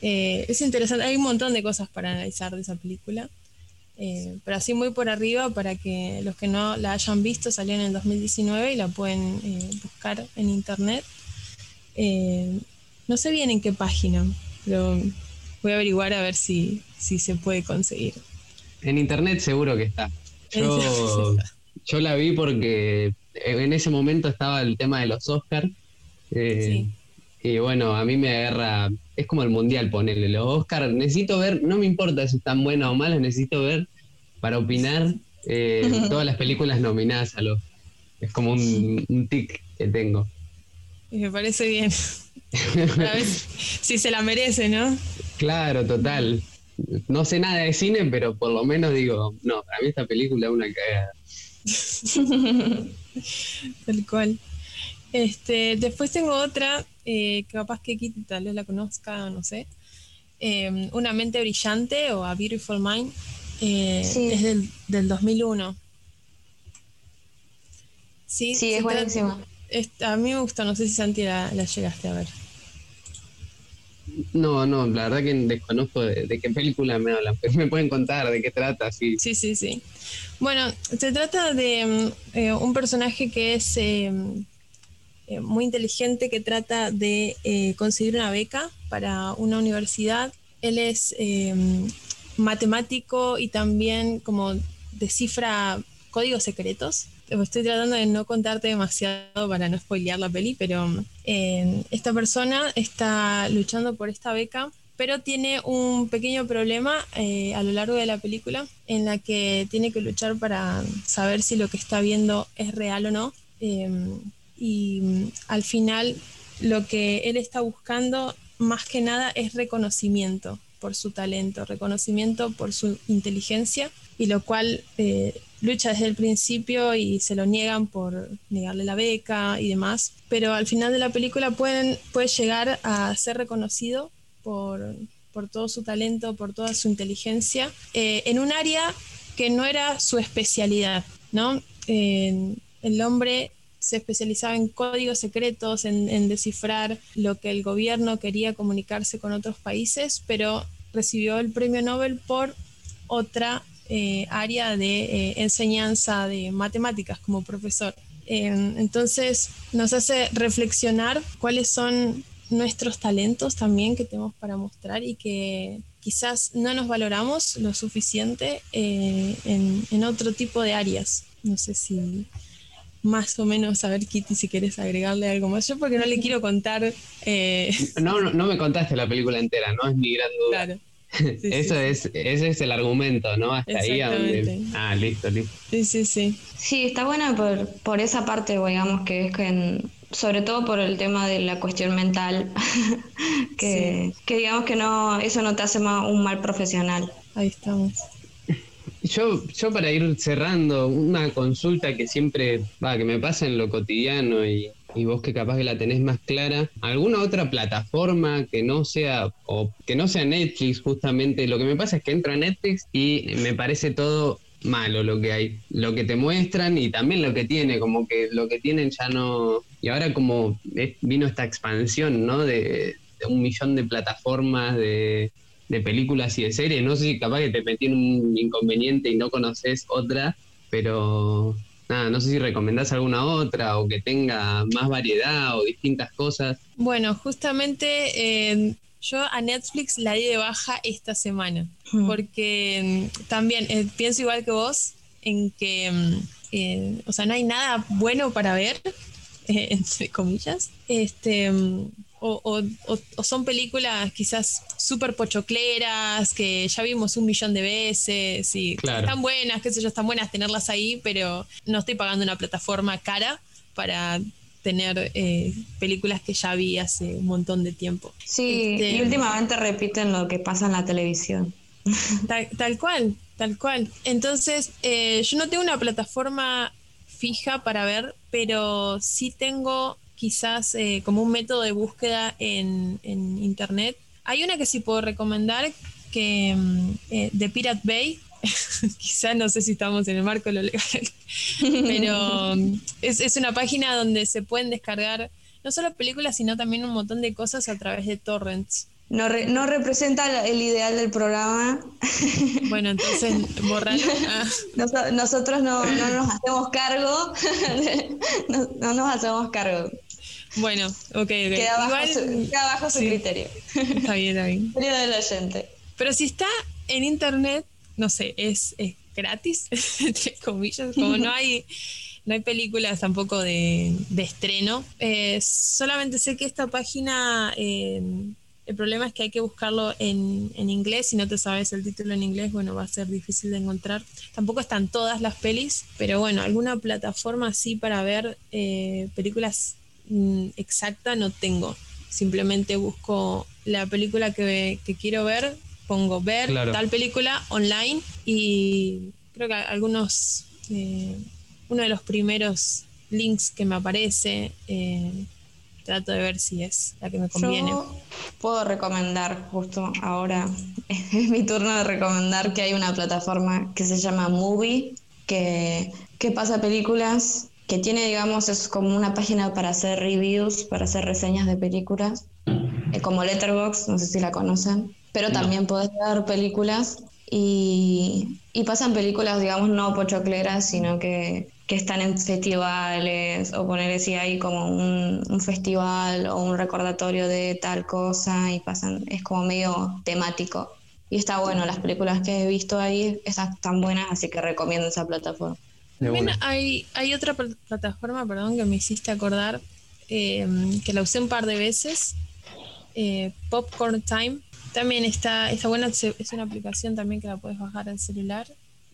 Eh, es interesante, hay un montón de cosas para analizar de esa película, eh, pero así muy por arriba para que los que no la hayan visto salió en el 2019 y la pueden eh, buscar en internet. no sé bien en qué página, pero voy a averiguar a ver si, si se puede conseguir.
En internet seguro que está. Yo, yo la vi porque en ese momento estaba el tema de los Oscars. sí. Y bueno, a mí me agarra, es como el mundial, ponerle los Oscar, necesito ver, no me importa si están buenas o malas, necesito ver para opinar eh, [laughs] todas las películas nominadas a los... Es como un, tic que tengo.
Y me parece bien. [laughs] a ver si se la merece, ¿no?
Claro, total. No sé nada de cine, pero por lo menos digo, no, para mí esta película es una
cagada. [laughs] Tal cual. Este, después tengo otra, eh, capaz que Kitty tal vez la conozca, no sé. Em, una mente brillante o A Beautiful Mind. Eh, es del, del, 2001.
Sí, sí es buenísima.
a mí me gusta, no sé si Santi la, llegaste a ver.
No, no, la verdad que desconozco de, qué película me hablan. me pueden contar de qué trata, sí.
Sí, sí, sí. Bueno, se trata de em, eh, un personaje que es em, eh, muy inteligente que trata de eh, conseguir una beca para una universidad. Él es em, matemático y también como descifra Códigos Secretos. Estoy tratando de no contarte demasiado para no spoilear la peli, pero eh, esta persona está luchando por esta beca pero tiene un pequeño problema eh, a lo largo de la película en la que tiene que luchar para saber si lo que está viendo es real o no. Y mm, al final lo que él está buscando más que nada es reconocimiento por su talento, reconocimiento por su inteligencia, y lo cual eh, lucha desde el principio y se lo niegan por negarle la beca y demás, pero al final de la película pueden, puede llegar a ser reconocido por, todo su talento, por toda su inteligencia, eh, en un área que no era su especialidad, ¿no? el hombre se especializaba en códigos secretos, en, descifrar lo que el gobierno quería comunicarse con otros países, pero recibió el premio Nobel por otra eh, área de eh, enseñanza de matemáticas como profesor. entonces nos hace reflexionar cuáles son nuestros talentos también que tenemos para mostrar y que quizás no nos valoramos lo suficiente eh, en, otro tipo de áreas. No sé si más o menos, a ver Kitty, si quieres agregarle algo más. Yo porque no le quiero contar...
Eh, no, no, me contaste la película entera, ¿no? Es mi gran duda. Claro. [laughs] Eso es, ese es el argumento, ¿no? Hasta ahí Ah, listo, listo.
Sí, sí, sí.
Sí, está buena por, por esa parte, digamos, que es que en, sobre todo por el tema de la cuestión mental, [laughs] que, digamos que no, eso no te hace más un mal profesional.
Ahí estamos.
Yo, yo para ir cerrando, una consulta que siempre, va, que me pasa en lo cotidiano y, y vos que capaz que la tenés más clara, ¿alguna otra plataforma que no sea, o que no sea Netflix justamente? Lo que me pasa es que entro a Netflix y me parece todo malo lo que hay, lo que te muestran y también lo que tiene, como que lo que tienen ya no... Y ahora como vino esta expansión, ¿no? De, un millón de plataformas, de, películas y de series, no sé si capaz que te metí en un inconveniente y no conoces otra, pero nada, no sé si recomendás alguna otra o que tenga más variedad o distintas cosas.
Bueno, justamente eh, yo a Netflix la di de baja esta semana, hmm. porque mm, también eh, pienso igual que vos en que, mm, eh, o sea, no hay nada bueno para ver, eh, [laughs] entre comillas, este, mm, o, son películas quizás súper pochocleras, que ya vimos un millón de veces, y están buenas, qué sé yo, están buenas tenerlas ahí, pero no estoy pagando una plataforma cara para tener eh, películas que ya vi hace un montón de tiempo.
Sí, y este, últimamente repiten lo que pasa en la televisión. [laughs]
Tal, cual, tal cual. Entonces, eh, yo no tengo una plataforma fija para ver, pero sí tengo quizás eh, como un método de búsqueda en, en, internet. Hay una que sí puedo recomendar, que mm, de Pirate Bay, [laughs] quizás no sé si estamos en el marco de lo legal, [laughs] pero um, es, una página donde se pueden descargar no solo películas, sino también un montón de cosas a través de torrents.
No, no representa el ideal del programa. [laughs]
Bueno, entonces borralo. Ah.
nosotros no, nos hacemos cargo. no, nos hacemos cargo.
Bueno, ok, ok.
Queda bajo, su, criterio.
Está bien, está bien.
del oyente.
Pero si está en internet, no sé, es, gratis, [laughs] entre comillas, como no hay, no hay películas tampoco de, estreno. Eh, solamente sé que esta página, eh, el problema es que hay que buscarlo en, inglés, si no te sabes el título en inglés, bueno, va a ser difícil de encontrar. Tampoco están todas las pelis, pero bueno, alguna plataforma así para ver eh, películas exacta no tengo. Simplemente busco la película que, que quiero ver, pongo ver tal película online y creo que algunos, eh, uno de los primeros links que me aparece, eh, trato de ver si es la que me conviene. Yo
puedo recomendar, justo ahora [laughs] es mi turno de recomendar que hay una plataforma que se llama Movie, que, que pasa películas, que tiene, digamos, es como una página para hacer reviews, para hacer reseñas de películas, eh, como Letterboxd, no sé si la conocen pero también puedes ver películas y, pasan películas, digamos, no pochocleras, sino que, están en festivales o poner si hay como un, festival o un recordatorio de tal cosa y pasan, es como medio temático. Y está bueno, las películas que he visto ahí están tan buenas, así que recomiendo esa plataforma.
También hay, hay otra pl- plataforma, perdón, que me hiciste acordar, eh, que la usé un par de veces, eh, Popcorn Time. También está, está buena, es una aplicación también que la puedes bajar al celular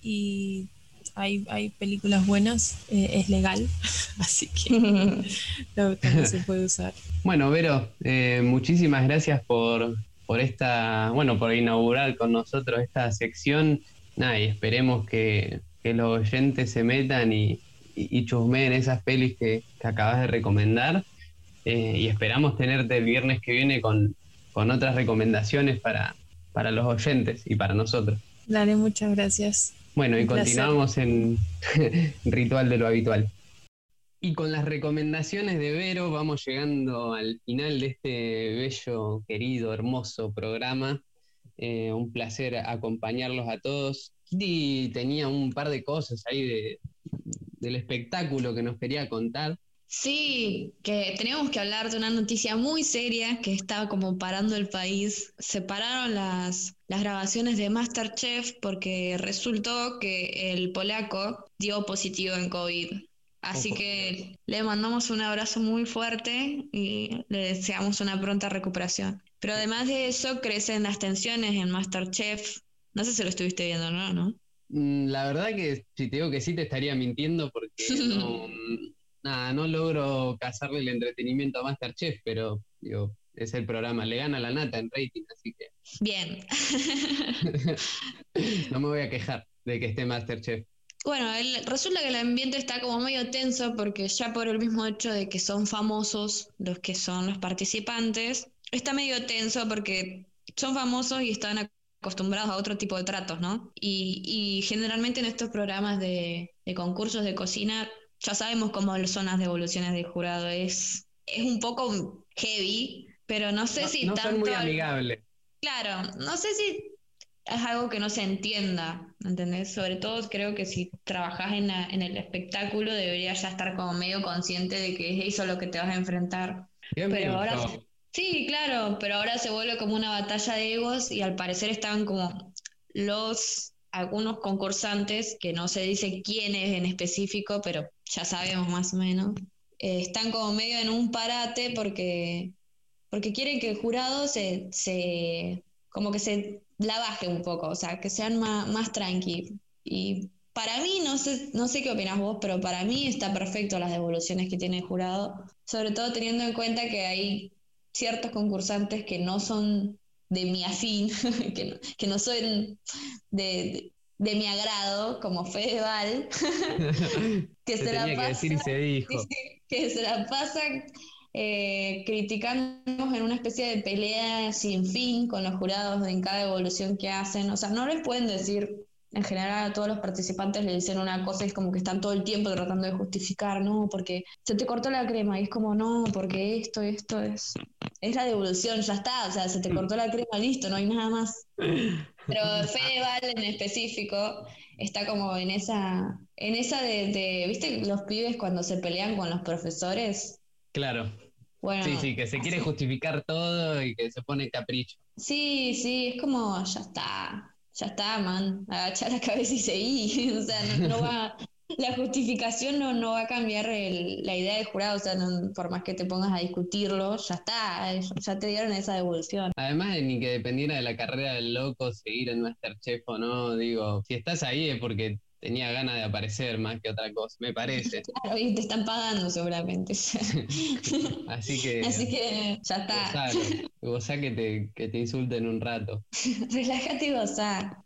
y hay, hay películas buenas, eh, es legal, [laughs] así que [laughs] lo- también se puede usar.
Bueno, Vero, eh, muchísimas gracias por, por esta, bueno, por inaugurar con nosotros esta sección. Nada, y esperemos que, que los oyentes se metan y, y, y chusmeen esas pelis que, que acabas de recomendar. Eh, y esperamos tenerte el viernes que viene con, con otras recomendaciones para, para los oyentes y para nosotros.
Dale, muchas gracias.
Bueno, y
placer.
continuamos en [laughs] Ritual de lo Habitual. Y con las recomendaciones de Vero vamos llegando al final de este bello, querido, hermoso programa. Eh, un placer acompañarlos a todos. Kitty tenía un par de cosas ahí de- del espectáculo que nos quería contar.
Sí, que teníamos que hablar de una noticia muy seria que estaba como parando el país. Se pararon las, las grabaciones de Masterchef porque resultó que el polaco dio positivo en COVID. Así
Ojo.
que le mandamos un abrazo muy fuerte y le deseamos una pronta recuperación. Pero además de eso, crecen las tensiones en Masterchef. No sé si lo estuviste viendo, ¿no? ¿No?
Mm, La verdad que si te digo que sí te estaría mintiendo porque [laughs] no, mm, nada, no logro cazarle el entretenimiento a Masterchef, pero digo, es el programa, le gana la nata en rating, así que
Bien. [laughs]
no me voy a quejar de que esté Masterchef.
Bueno, el- resulta que el ambiente está como medio tenso porque ya por el mismo hecho de que son famosos los que son los participantes, está medio tenso porque son famosos y están acostumbrados a otro tipo de tratos, ¿no? Y, y generalmente en estos programas de, de concursos de cocina ya sabemos cómo son las devoluciones del jurado. Es, es un poco heavy, pero no sé
No,
si
no
tanto...
son muy amigables.
Claro, no sé si es algo que no se entienda, ¿entendés? Sobre todo creo que si trabajas en, la- en el espectáculo deberías ya estar como medio consciente de que es eso lo que te vas a enfrentar.
Bien,
Pero
bien,
ahora
no.
Sí, claro, pero ahora se vuelve como una batalla de egos y al parecer estaban como los algunos concursantes, que no se dice quiénes en específico, pero ya sabemos más o menos, eh, están como medio en un parate porque, porque quieren que el jurado se, se como que se la baje un poco, o sea, que sean más, más tranqui. Y para mí, no sé, no sé qué opinas vos, pero para mí está perfecto las devoluciones que tiene el jurado, sobre todo teniendo en cuenta que hay ciertos concursantes que no son de mi afín, [laughs] que no, que no son de, de, de mi agrado, como Fedeval, [laughs] que
Se
la
tenía que se dijo. [laughs]
que se la pasan eh, criticándonos en una especie de pelea sin fin con los jurados en cada evolución que hacen. O sea, no les pueden decir, en general a todos los participantes le dicen una cosa y es como que están todo el tiempo tratando de justificar, no, porque se te cortó la crema y es como, no, porque esto, esto es, es la devolución, ya está, o sea, se te cortó la crema, listo, no hay nada más. Pero Fedeval [laughs] en específico está como en esa, en esa de, de, ¿viste los pibes cuando se pelean con los profesores?
Claro.
Bueno,
Sí, sí, que se quiere
así.
justificar todo y que se pone capricho.
Sí, sí, es como, ya está, ya está, man, agachar la [laughs] cabeza y seguir, [laughs] o sea, no, va, la justificación no, no va a cambiar el- la idea del jurado, o sea, no- por más que te pongas a discutirlo, ya está, ya te dieron esa devolución.
Además de ni que dependiera de la carrera del loco seguir en Masterchef o no, digo, si estás ahí es porque tenía ganas de aparecer más que otra cosa, me parece. [laughs]
Claro, y te están pagando seguramente. [laughs]
Así que, [laughs]
así que ya está,
gozá que te, que te insulten un rato.
relájate y gozá.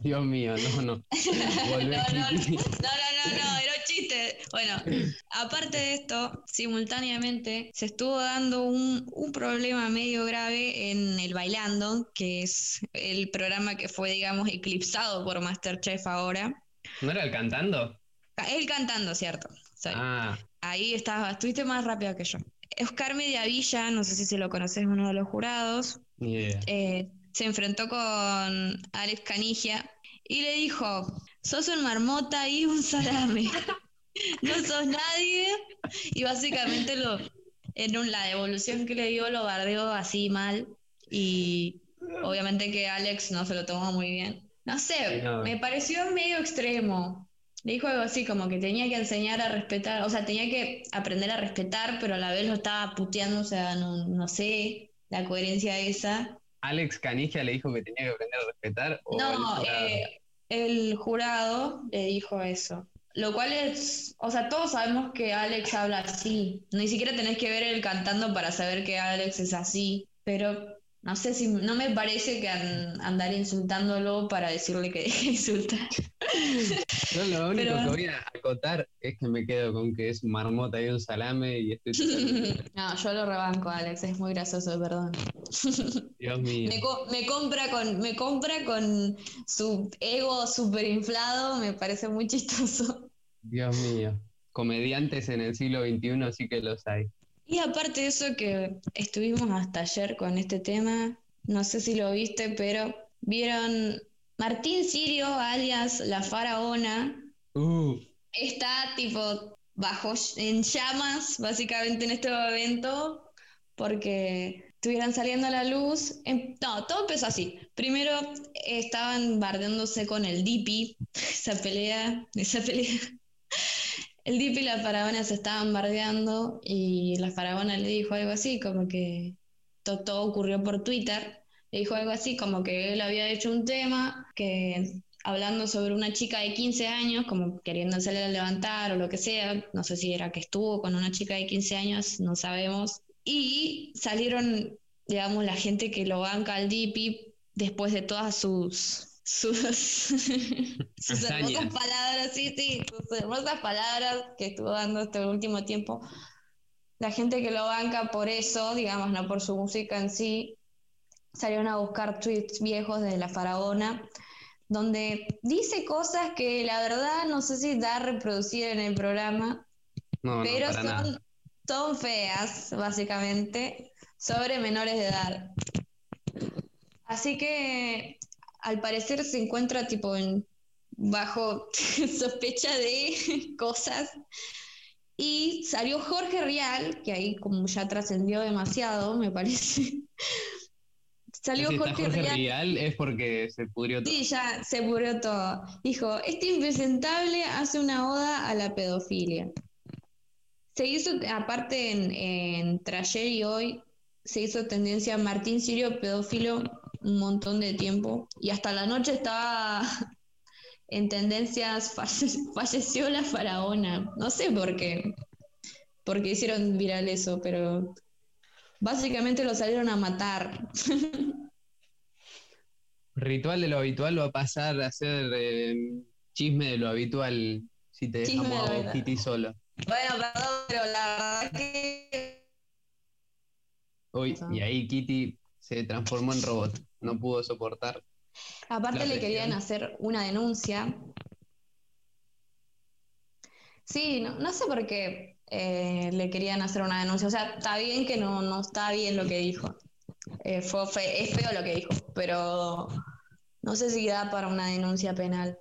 Dios mío, no, no.
No, no, no, no, no, no, era un chiste. Bueno, aparte de esto, simultáneamente se estuvo dando un, un problema medio grave en el Bailando, que es el programa que fue, digamos, eclipsado por Masterchef ahora.
¿No era el cantando?
Él cantando, ¿cierto? Sorry.
Ah,
Ahí estaba, estuviste más rápido que yo. Oscar Mediavilla, no sé si se lo conoces, uno de los jurados,
idea.
eh, se enfrentó con Alex Canigia y le dijo, sos un marmota y un salame, [laughs] no sos nadie. Y básicamente lo, en un- la devolución que le dio lo bardeó así mal y obviamente que Alex no se lo tomó muy bien. No sé,
No.
me pareció medio extremo. Le dijo algo así, como que tenía que enseñar a respetar, o sea, tenía que aprender a respetar, pero a la vez lo estaba puteando, o sea, no, no sé la coherencia esa.
¿Alex Canigia le dijo que tenía que aprender a respetar? ¿o el
No,
jurado?
eh, el jurado le dijo eso. Lo cual es, o sea, todos sabemos que Alex habla así. Ni siquiera tenés que ver él cantando para saber que Alex es así. Pero no sé si, no me parece que an- andar insultándolo para decirle que deje de insultar.
Yo lo único
Pero-
que voy a acotar es que me quedo con que es marmota y un salame y estoy totalmente- [laughs]
No, yo lo rebanco, Alex, es muy gracioso, perdón. [laughs]
Dios mío.
Me, co- me compra con, me compra con su ego súper inflado, me parece muy chistoso.
Dios mío. Comediantes en el siglo XXI sí que los hay.
Y aparte de eso que estuvimos hasta ayer con este tema, no sé si lo viste, pero vieron Martín Sirio, alias La Faraona,
Uh,
está tipo bajo en llamas básicamente en este momento porque estuvieran saliendo a la luz. Em- no, todo empezó así. Primero estaban bardeándose con el Dipi, [laughs] esa pelea, esa pelea. El Dipi y la faraona se estaban bardeando y la faraona le dijo algo así, como que to- todo ocurrió por Twitter. Le dijo algo así, como que él había hecho un tema que hablando sobre una chica de 15 años, como queriendo hacerle levantar o lo que sea, no sé si era que estuvo con una chica de 15 años, no sabemos, y salieron, digamos, la gente que lo banca al Dipi después de todas sus sus, sus hermosas palabras, sí, sí, sus hermosas palabras que estuvo dando este último tiempo. La gente que lo banca por eso, digamos, no por su música en sí, salieron a buscar tweets viejos de la faraona donde dice cosas que la verdad no sé si da a reproducir en el programa,
no, no,
pero
nada.
son, son feas, básicamente, sobre menores de edad. Así que al parecer se encuentra tipo en bajo [laughs] sospecha de [laughs] cosas. Y salió Jorge Rial, que ahí como ya trascendió demasiado, me parece. [laughs] Salió
Si
Jorge,
Jorge
Rial.
Rial es porque se pudrió todo.
Sí, ya se murió todo. Dijo, este impresentable hace una oda a la pedofilia. Se hizo, aparte en, en Trayer y hoy, se hizo tendencia Martín Sirio pedófilo un montón de tiempo. Y hasta la noche estaba [laughs] en tendencias, falle- [laughs] falleció la faraona. No sé por qué. Porque hicieron viral eso, pero básicamente lo salieron a matar. [laughs]
Ritual de lo habitual va a pasar a ser eh, chisme de lo habitual si te
Chisme de
dejamos
lo
a vos,
habitual.
Kitty solo.
Bueno, perdón, pero la verdad que
Uy, y ahí Kitty se transformó en robot. No pudo soportar.
Aparte le querían hacer una denuncia. Sí, no, no sé por qué eh, le querían hacer una denuncia. O sea, está bien que no, no está bien lo que dijo. Eh, fue es feo lo que dijo, pero no sé si da para una denuncia penal.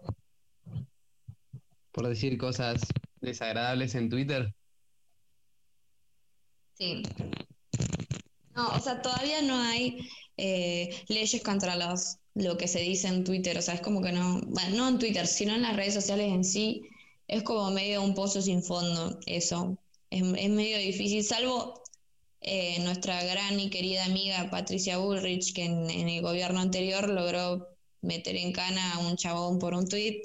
Por decir cosas desagradables en Twitter.
Sí. No, o sea, todavía no hay eh, leyes contra los, lo que se dice en Twitter. O sea, es como que no, bueno, no en Twitter, sino en las redes sociales en sí, es como medio un pozo sin fondo, eso. Es, es medio difícil, salvo eh, nuestra gran y querida amiga Patricia Bullrich, que en, en el gobierno anterior logró meter en cana a un chabón por un tweet.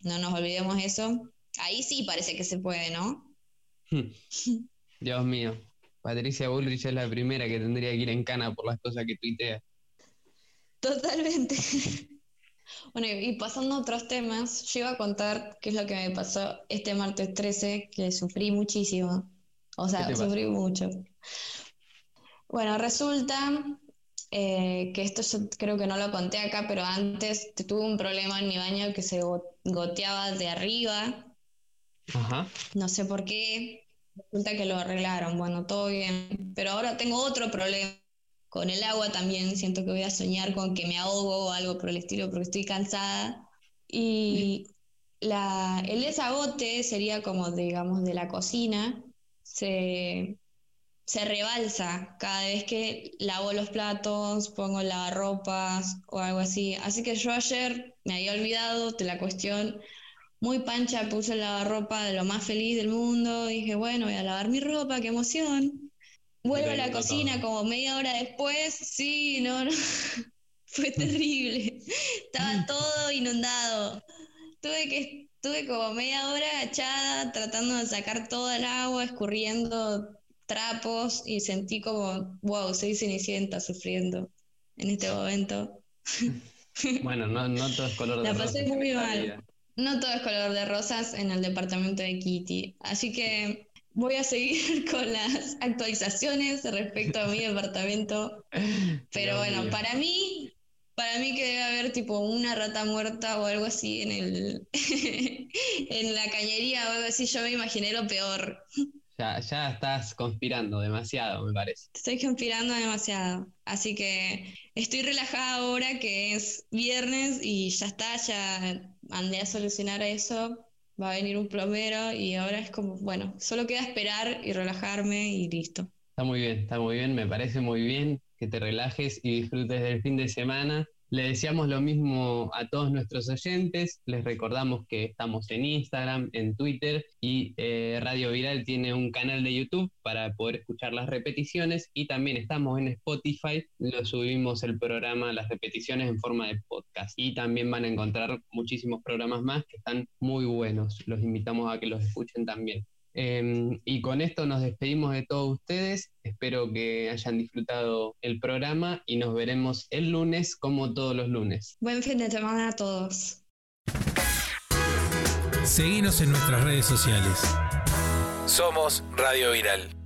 No nos olvidemos eso. Ahí sí parece que se puede, ¿no?
Dios mío. Patricia Bullrich es la primera que tendría que ir en cana por las cosas que tuitea.
Totalmente. [laughs] Bueno, y pasando a otros temas, yo iba a contar qué es lo que me pasó este martes 13, que sufrí muchísimo. O
¿Qué
sea,
pasó?
sufrí mucho. Bueno, resulta eh, que esto yo creo que no lo conté acá, pero antes tuve un problema en mi baño que se go- goteaba de arriba,
Ajá.
no sé por qué. Resulta que lo arreglaron, bueno, todo bien. Pero ahora tengo otro problema con el agua también. Siento que voy a soñar con que me ahogo o algo por el estilo porque estoy cansada. Y la, el desagote sería como, digamos, de la cocina. Se, se rebalsa cada vez que lavo los platos, pongo lavarropas o algo así. Así que yo ayer me había olvidado de la cuestión muy pancha, puse el lavarropa de lo más feliz del mundo. Dije, bueno, voy a lavar mi ropa, qué emoción. Vuelvo a la cocina como media hora después. Sí, no, no. [laughs] Fue terrible. Estaba [laughs] todo inundado. Tuve que Tuve como media hora echada tratando de sacar todo el agua, escurriendo trapos y sentí como, wow, soy Cenicienta sufriendo en este [laughs] momento.
Bueno, no, no todo es color de.
La pasé muy mal. No todo es color de rosas en el departamento de Kitty. Así que voy a seguir [laughs] con las actualizaciones respecto a mi [laughs] departamento. Pero bueno, para mí para mí que debe haber tipo una rata muerta o algo así en el [laughs] en la cañería o algo así, yo me imaginé lo peor.
Ya, ya estás conspirando demasiado, me parece.
Estoy conspirando demasiado. Así que estoy relajada ahora que es viernes y ya está, ya andé a solucionar eso. Va a venir un plomero y ahora es como, bueno, solo queda esperar y relajarme y listo.
Está muy bien, está muy bien, me parece muy bien que te relajes y disfrutes del fin de semana. Le deseamos lo mismo a todos nuestros oyentes. Les recordamos que estamos en Instagram, en Twitter y eh, Radio Viral tiene un canal de YouTube para poder escuchar las repeticiones y también estamos en Spotify. Lo subimos el programa, las repeticiones en forma de podcast y también van a encontrar muchísimos programas más que están muy buenos. Los invitamos a que los escuchen también. Em, y con esto nos despedimos de todos ustedes. Espero que hayan disfrutado el programa y nos veremos el lunes como todos los lunes.
Buen fin de semana a todos.
Seguimos en nuestras redes sociales. Somos Radio Viral.